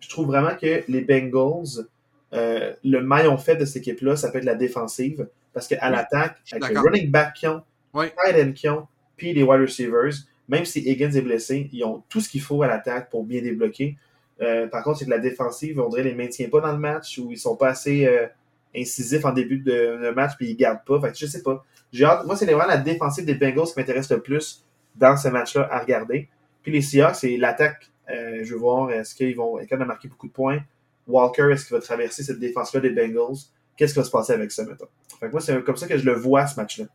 je trouve vraiment que les Bengals, euh, le maillon fait de cette équipe-là, ça peut être la défensive. Parce qu'à l'attaque, avec les running back qui ont, tight end qui ont, puis les wide receivers, même si Higgins est blessé, ils ont tout ce qu'il faut à l'attaque pour bien débloquer. Euh, par contre, c'est que la défensive, on dirait, les maintient pas dans le match ou ils sont pas assez euh, incisif en début de, de match, puis ils gardent pas. Fait que je sais pas. J'ai hâte. Moi, c'est vraiment la défensive des Bengals qui m'intéresse le plus dans ce match-là à regarder. Puis les Seahawks, c'est l'attaque. Euh, je veux voir, est-ce qu'ils vont être capables de marquer beaucoup de points? Walker, est-ce qu'il va traverser cette défense-là des Bengals? Qu'est-ce qui va se passer avec ça, mettons? Fait que moi, c'est comme ça que je le vois, ce match-là.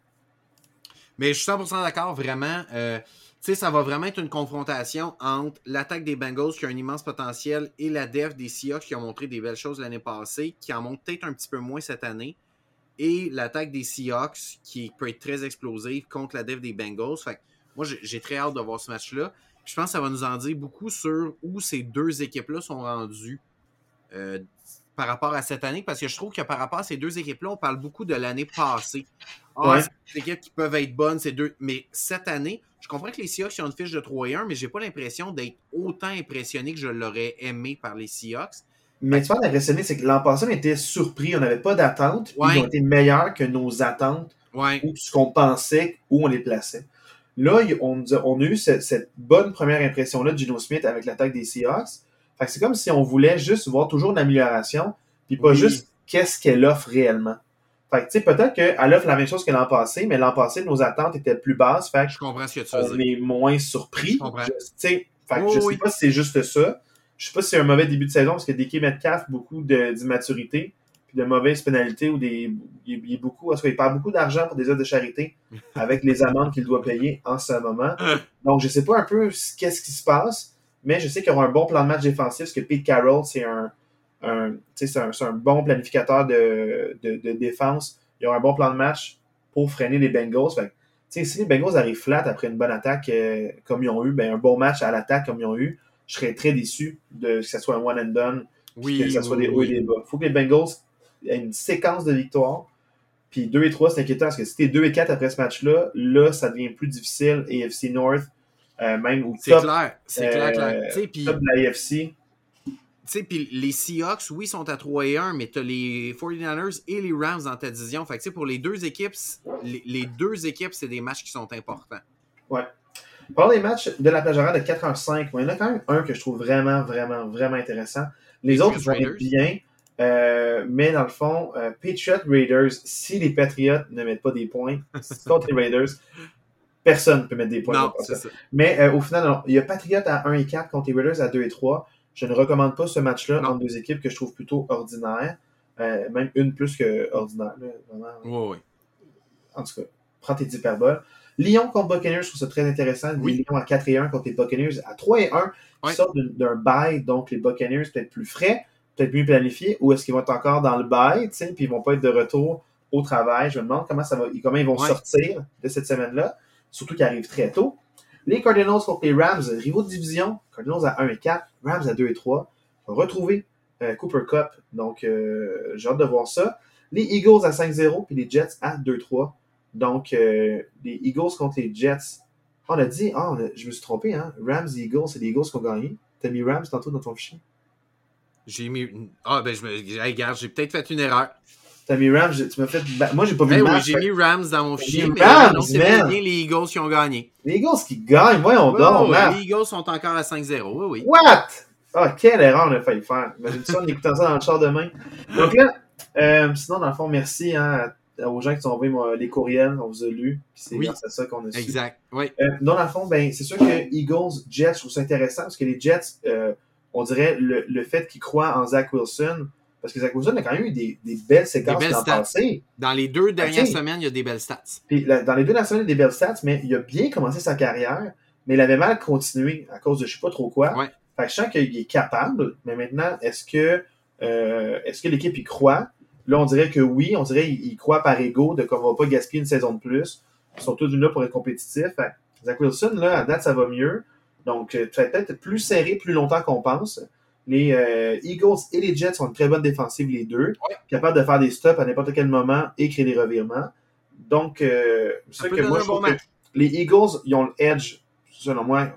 Mais je suis 100% d'accord, vraiment. Euh, tu sais, ça va vraiment être une confrontation entre l'attaque des Bengals qui a un immense potentiel et la def des Seahawks qui ont montré des belles choses l'année passée, qui en montrent peut-être un petit peu moins cette année, et l'attaque des Seahawks qui peut être très explosive contre la def des Bengals. Fait que moi, j'ai très hâte de voir ce match-là. Je pense que ça va nous en dire beaucoup sur où ces deux équipes-là sont rendues euh, par rapport à cette année, parce que je trouve que par rapport à ces deux équipes-là, on parle beaucoup de l'année passée. Ah, Ouais. c'est des équipes qui peuvent être bonnes, ces deux. Mais cette année, je comprends que les Seahawks ont une fiche de 3 et 1, mais j'ai pas l'impression d'être autant impressionné que je l'aurais aimé par les Seahawks. Mais tu vois, l'impressionné, c'est que l'an passé, on était surpris, on n'avait pas d'attente, Ouais. ils ont été meilleurs que nos attentes Ouais. ou ce qu'on pensait, où on les plaçait. Là, on, a- on a eu cette, cette bonne première impression-là de Gino Smith avec l'attaque des Seahawks. Fait que c'est comme si on voulait juste voir toujours une amélioration, puis pas Oui. juste qu'est-ce qu'elle offre réellement. Fait que, tu sais, peut-être qu'elle offre la même chose que l'an passé, mais l'an passé, nos attentes étaient plus basses, fait que Je comprends ce que tu veux on est moins surpris. Je fait que je sais oui. pas si c'est juste ça. Je sais pas si c'est un mauvais début de saison parce que DK Metcalf, beaucoup de- d'immaturité, puis de mauvaises pénalités ou des. Il, il beaucoup, parce qu'il perd beaucoup d'argent pour des œuvres de charité <laughs> avec les amendes qu'il doit payer en ce moment. Donc, je sais pas un peu ce- qu'est-ce qui se passe, mais je sais qu'il y aura un bon plan de match défensif parce que Pete Carroll, c'est un, un, un, un bon planificateur de, de, de défense. Il y aura un bon plan de match pour freiner les Bengals. Fait si les Bengals arrivent flat après une bonne attaque euh, comme ils ont eu, ben, un bon match à l'attaque comme ils ont eu, je serais très déçu de que ce soit un one and done, Oui, que ce soit oui, des hauts et des bas. Il faut que les Bengals aient une séquence de victoires. Puis 2 et 3, c'est inquiétant parce que si t'es 2 et 4 après ce match-là, là, ça devient plus difficile. AFC North, euh, même au C'est top, clair. C'est euh, clair, clair. Top de l'AFC. Tu sais, puis les Seahawks, oui, sont à 3 et 1, mais tu as les 49ers et les Rams dans ta division. Fait que, tu sais, pour les deux équipes, les, les deux équipes, c'est des matchs qui sont importants. Pendant les matchs de la plage horaire de 4h05, il y en a quand même un que je trouve vraiment, vraiment, vraiment intéressant. Les Les autres être bien, euh, mais dans le fond, euh, Patriot Raiders, si les Patriots ne mettent pas des points <laughs> contre les Raiders, personne ne peut mettre des points. non, ça. ça. Mais euh, au final, non, il y a Patriots à 1 et 4 contre les Raiders à 2 et 3. Je ne recommande pas ce match-là entre deux équipes que je trouve plutôt ordinaires. Euh, même une plus que ordinaire. là, vraiment. Oui, oui. En tout cas, prends tes hyperboles. Lyon contre Buccaneers, je trouve ça très intéressant. Oui. Lions à 4 et 1 contre les Buccaneers à 3 et 1. Qui Ouais. sortent d'un- d'un bail, donc les Buccaneers peut-être plus frais, peut-être mieux planifiés, ou est-ce qu'ils vont être encore dans le bail, tu sais, puis ils vont pas être de retour au travail? Je me demande comment ça va, comment ils vont Ouais. sortir de cette semaine-là, surtout qu'ils arrivent très tôt. Les Cardinals contre les Rams, rivaux de division. Cardinals à 1 et 4, Rams à 2 et 3. On va retrouver euh, Cooper Cup, donc euh, j'ai hâte de voir ça. Les Eagles à 5-0, puis les Jets à 2-3. Donc, euh, les Eagles contre les Jets. On a dit, on a- je me suis trompé, hein. Rams et Eagles, c'est les Eagles qui ont gagné. T'as mis Rams tantôt dans ton fichier? J'ai mis. Ah, ben, je me. Hey, regarde, j'ai peut-être fait une erreur. T'as mis Rams, tu m'as fait. Moi, j'ai pas vu oui, match. j'ai mis Rams dans mon fichier, mais Rams, non, c'est bien les Eagles qui ont gagné. Les Eagles qui gagnent, voyons Ouais, donc, ouais, les Eagles sont encore à 5-0. Oui, oui. What? Ah, quelle erreur on a failli faire. Imagine ça en écoutant ça dans le char demain. Donc là, euh, sinon, dans le fond, merci hein, aux gens qui ont envoyé les courriels. On vous a lu. C'est Oui. grâce à ça qu'on a su. Exact. Oui. Euh, dans le fond, ben, c'est sûr que Eagles, Jets, je trouve ça intéressant parce que les Jets, euh, on dirait le, le fait qu'ils croient en Zach Wilson, parce que Zach Wilson a quand même eu des, des belles séquences Des belles l'an stats. passé. Dans les deux dernières semaines, il y a des belles stats. Puis la- dans les deux dernières semaines, il a des belles stats, mais il a bien commencé sa carrière, mais il avait mal continué à cause de je sais pas trop quoi. Ouais. Fait que je sens qu'il est capable, mais maintenant, est-ce que euh, est-ce que l'équipe y croit? Là, on dirait que oui, on dirait qu'il croit par ego de qu'on va pas gaspiller une saison de plus. Ils sont tous là pour être compétitifs. Fait Zach Wilson, là, à date, ça va mieux. Donc, euh, ça va peut-être être plus serré plus longtemps qu'on pense. Les euh, Eagles et les Jets ont une très bonne défensive, les deux. Ouais. Capables de faire des stops à n'importe quel moment et créer des revirements. Donc, euh, c'est que moi, je bon trouve que les Eagles, ils ont le edge, selon moi,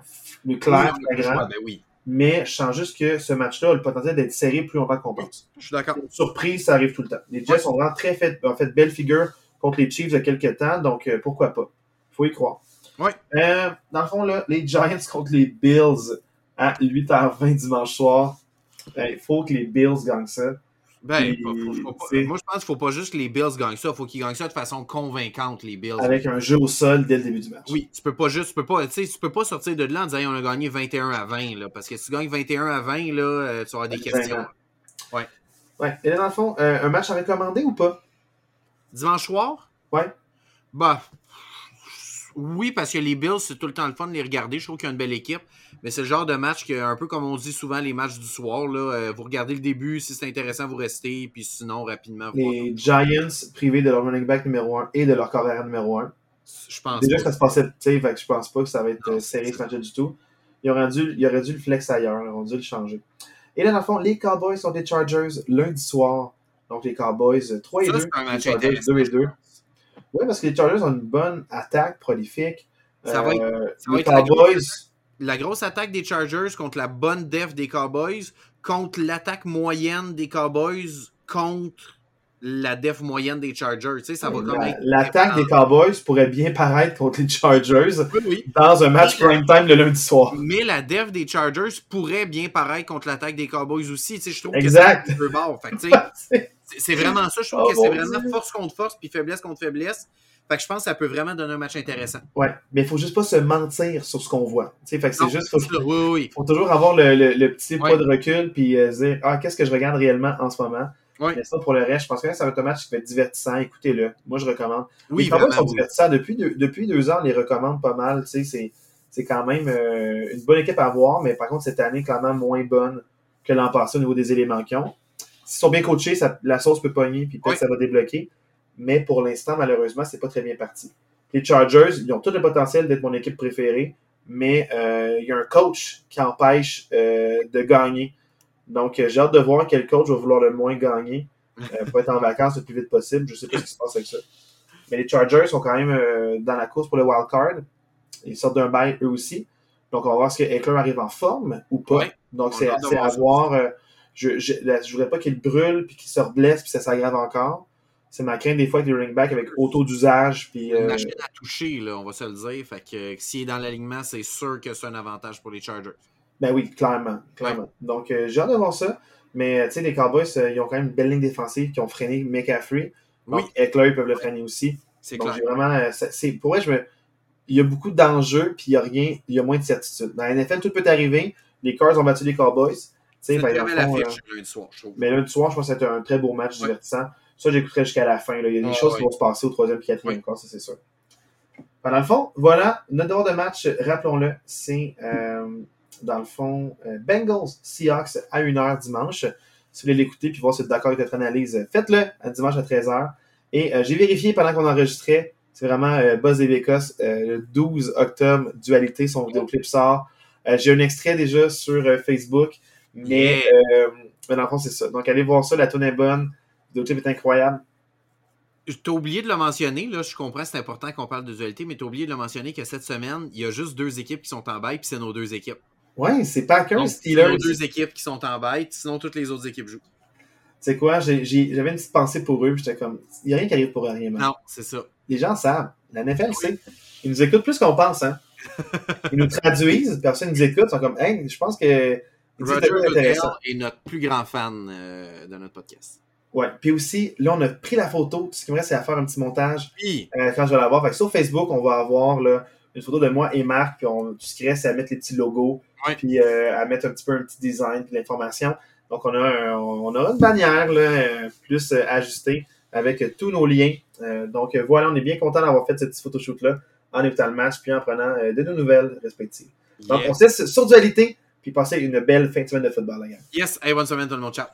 le clair, Oui, flagrant. choix, ben oui. Mais je sens juste que ce match-là a le potentiel d'être serré plus longtemps qu'on pense. Je suis d'accord. Surprise, ça arrive tout le temps. Les Jets ont vraiment très fait, ont fait belle figure contre les Chiefs il y a quelques temps, donc euh, pourquoi pas? faut y croire. Ouais. Euh, dans le fond, là, les Giants contre les Bills à 8h20 dimanche soir. Il faut que les Bills gagnent ça. Ben, Puis, faut- faut- faut pas- c'est- moi, je pense qu'il ne faut pas juste que les Bills gagnent ça. Il faut qu'ils gagnent ça de façon convaincante, les Bills. Avec un jeu au sol dès le début du match. Oui, tu peux pas juste, tu peux pas, tu peux pas sortir de là en disant Hey, on a gagné 21 à 20, là, parce que si tu gagnes 21 à 20, là, euh, tu avoir des questions. gênant. Ouais. Et là, dans le fond, euh, un match à recommander ou pas? Dimanche soir? Ouais. Bah, oui, parce que les Bills, c'est tout le temps le fun de les regarder. Je trouve qu'il y a une belle équipe. Mais c'est le genre de match que, un peu comme on dit souvent, les matchs du soir, là, euh, vous regardez le début, si c'est intéressant, vous restez, puis sinon, rapidement, vous Les Giants privés de leur running back numéro 1 et de leur carrière numéro 1. Je pense Déjà pas. que ça se passait, tu sais, je pense pas que ça va être Non, euh, serré ce match du tout. Ils auraient, dû, ils auraient dû le flex ailleurs, ils auraient dû le changer. Et là, dans le fond, les Cowboys sont des Chargers lundi soir. Donc, les Cowboys euh, 3 et Ça, 2. c'est un match les Chargers intéressant. 2 et je 2. Oui, parce que les Chargers ont une bonne attaque prolifique. Ça va être- Euh, ça va les être Cowboys, La grosse attaque des Chargers contre la bonne def des Cowboys, contre l'attaque moyenne des Cowboys, contre la def moyenne des Chargers. Tu sais, ça va l'attaque des Cowboys pourrait bien paraître contre les Chargers Oui, oui. dans un match prime time le lundi soir. Mais la def des Chargers pourrait bien paraître contre l'attaque des Cowboys aussi. Tu sais, je trouve Exact. que c'est un peu bord. Fait que, tu sais, <laughs> c'est- vraiment ça. Je trouve Oh, que c'est vraiment force contre force puis faiblesse contre faiblesse. Fait que je pense que ça peut vraiment donner un match intéressant. Ouais, mais il faut juste pas se mentir sur ce qu'on voit. Tu sais, fait que c'est juste, faut, oui, faut toujours avoir le, le- le petit Ouais. pas de recul puis euh, dire ah qu'est-ce que je regarde réellement en ce moment? Ouais. Mais ça pour le reste, je pense que ça va être un match qui va être divertissant. Écoutez-le, moi je recommande. Oui, les Cowboys vraiment, sont oui. divertissants depuis deux, depuis deux ans, on les recommande pas mal. Tu sais, c'est c'est quand même euh, une bonne équipe à voir, mais par contre cette année quand même moins bonne que l'an passé au niveau des éléments qu'ils ont. S'ils sont bien coachés, ça- la sauce peut pogner puis peut-être ça va débloquer. Mais pour l'instant, malheureusement, c'est pas très bien parti. Les Chargers, ils ont tout le potentiel d'être mon équipe préférée, mais euh, il y a un coach qui empêche euh, de gagner. Donc, euh, j'ai hâte de voir quel coach va vouloir le moins gagner euh, pour être en vacances le plus vite possible. Je sais pas ce qui se passe avec ça. Mais les Chargers sont quand même euh, dans la course pour le wild card. Ils sortent d'un bail eux aussi. Donc, on va voir si Eckler arrive en forme ou pas. Donc, On c'est à voir. Je je, là, je voudrais pas qu'il brûle puis qu'il se reblesse puis ça s'aggrave encore. C'est ma crainte des fois avec les running backs avec auto d'usage. Puis, Une euh, machine à toucher, là, on va se le dire. Fait que euh, s'il est dans l'alignement, c'est sûr que c'est un avantage pour les Chargers. Ben oui, clairement. clairement. Donc, euh, j'ai hâte de voir ça. Mais, euh, tu sais, les Cowboys, euh, ils ont quand même une belle ligne défensive qui ont freiné McCaffrey. Donc, Oui, Eckler, ils peuvent le freiner aussi. c'est clair. vraiment. c'est, pour vrai, je me, il y a beaucoup d'enjeux, puis il y a rien, il y a moins de certitude. Dans la NFL, tout peut arriver. Les Cards ont battu les Cowboys. C'est une très le belle fond, affiche lundi soir, je trouve. mais lundi soir, je pense que c'était un très beau match Ouais. divertissant. Ça, j'écouterai jusqu'à la fin. là. Il y a des Ah, choses ouais. qui vont se passer au troisième et quatrième quart, ça c'est sûr. Ben, dans le fond, voilà, notre devoir de match, rappelons-le, c'est euh, dans le fond euh, Bengals Seahawks à 1h dimanche. Si vous voulez l'écouter puis voir si vous êtes d'accord avec notre analyse, faites-le à dimanche à 13h. Et euh, j'ai vérifié pendant qu'on enregistrait, c'est vraiment euh, Buzz et Bécosse, euh, le 12 octobre, Dualité, son vidéoclip sort. Euh, j'ai un extrait déjà sur Facebook, mais, Yeah. euh, mais dans le fond, c'est ça. Donc allez voir ça, la tune est bonne, le est incroyable. T'as oublié de le mentionner, là, je comprends, c'est important qu'on parle de dualité, mais t'as oublié de le mentionner que cette semaine, il y a juste deux équipes qui sont en bail, puis c'est nos deux équipes. Ouais, c'est Packers, Donc, c'est Steelers. nos deux équipes qui sont en bail, sinon toutes les autres équipes jouent. C'est quoi, j'ai- j'ai- j'avais une petite pensée pour eux, puis j'étais comme, il n'y a rien qui arrive pour rien. man. Non, c'est ça. Les gens savent. La NFL sait. Ils nous écoutent plus qu'on pense, hein. <laughs> Ils nous traduisent, personne nous écoute, ils sont comme, hey, je pense que. Roger Goodell est notre plus grand fan euh, de notre podcast. Ouais. Puis aussi, là, on a pris la photo. Ce qui me reste, c'est à faire un petit montage Puis, euh, quand je vais l'avoir. Fait que sur Facebook, on va avoir là, une photo de moi et Marc, puis on, tout ce qui reste, c'est à mettre les petits logos, puis euh, à mettre un petit peu un petit design, puis l'information. Donc, on a, un- on a une bannière là, plus ajustée avec tous nos liens. Donc, voilà, on est bien content d'avoir fait cette petite photoshoot-là en écoutant le match, puis en prenant de nos nouvelles respectives. Donc, on se laisse sur dualité, puis passer une belle fin de semaine de football, la gang. yes. Hey, bonne semaine tout le monde, ciao.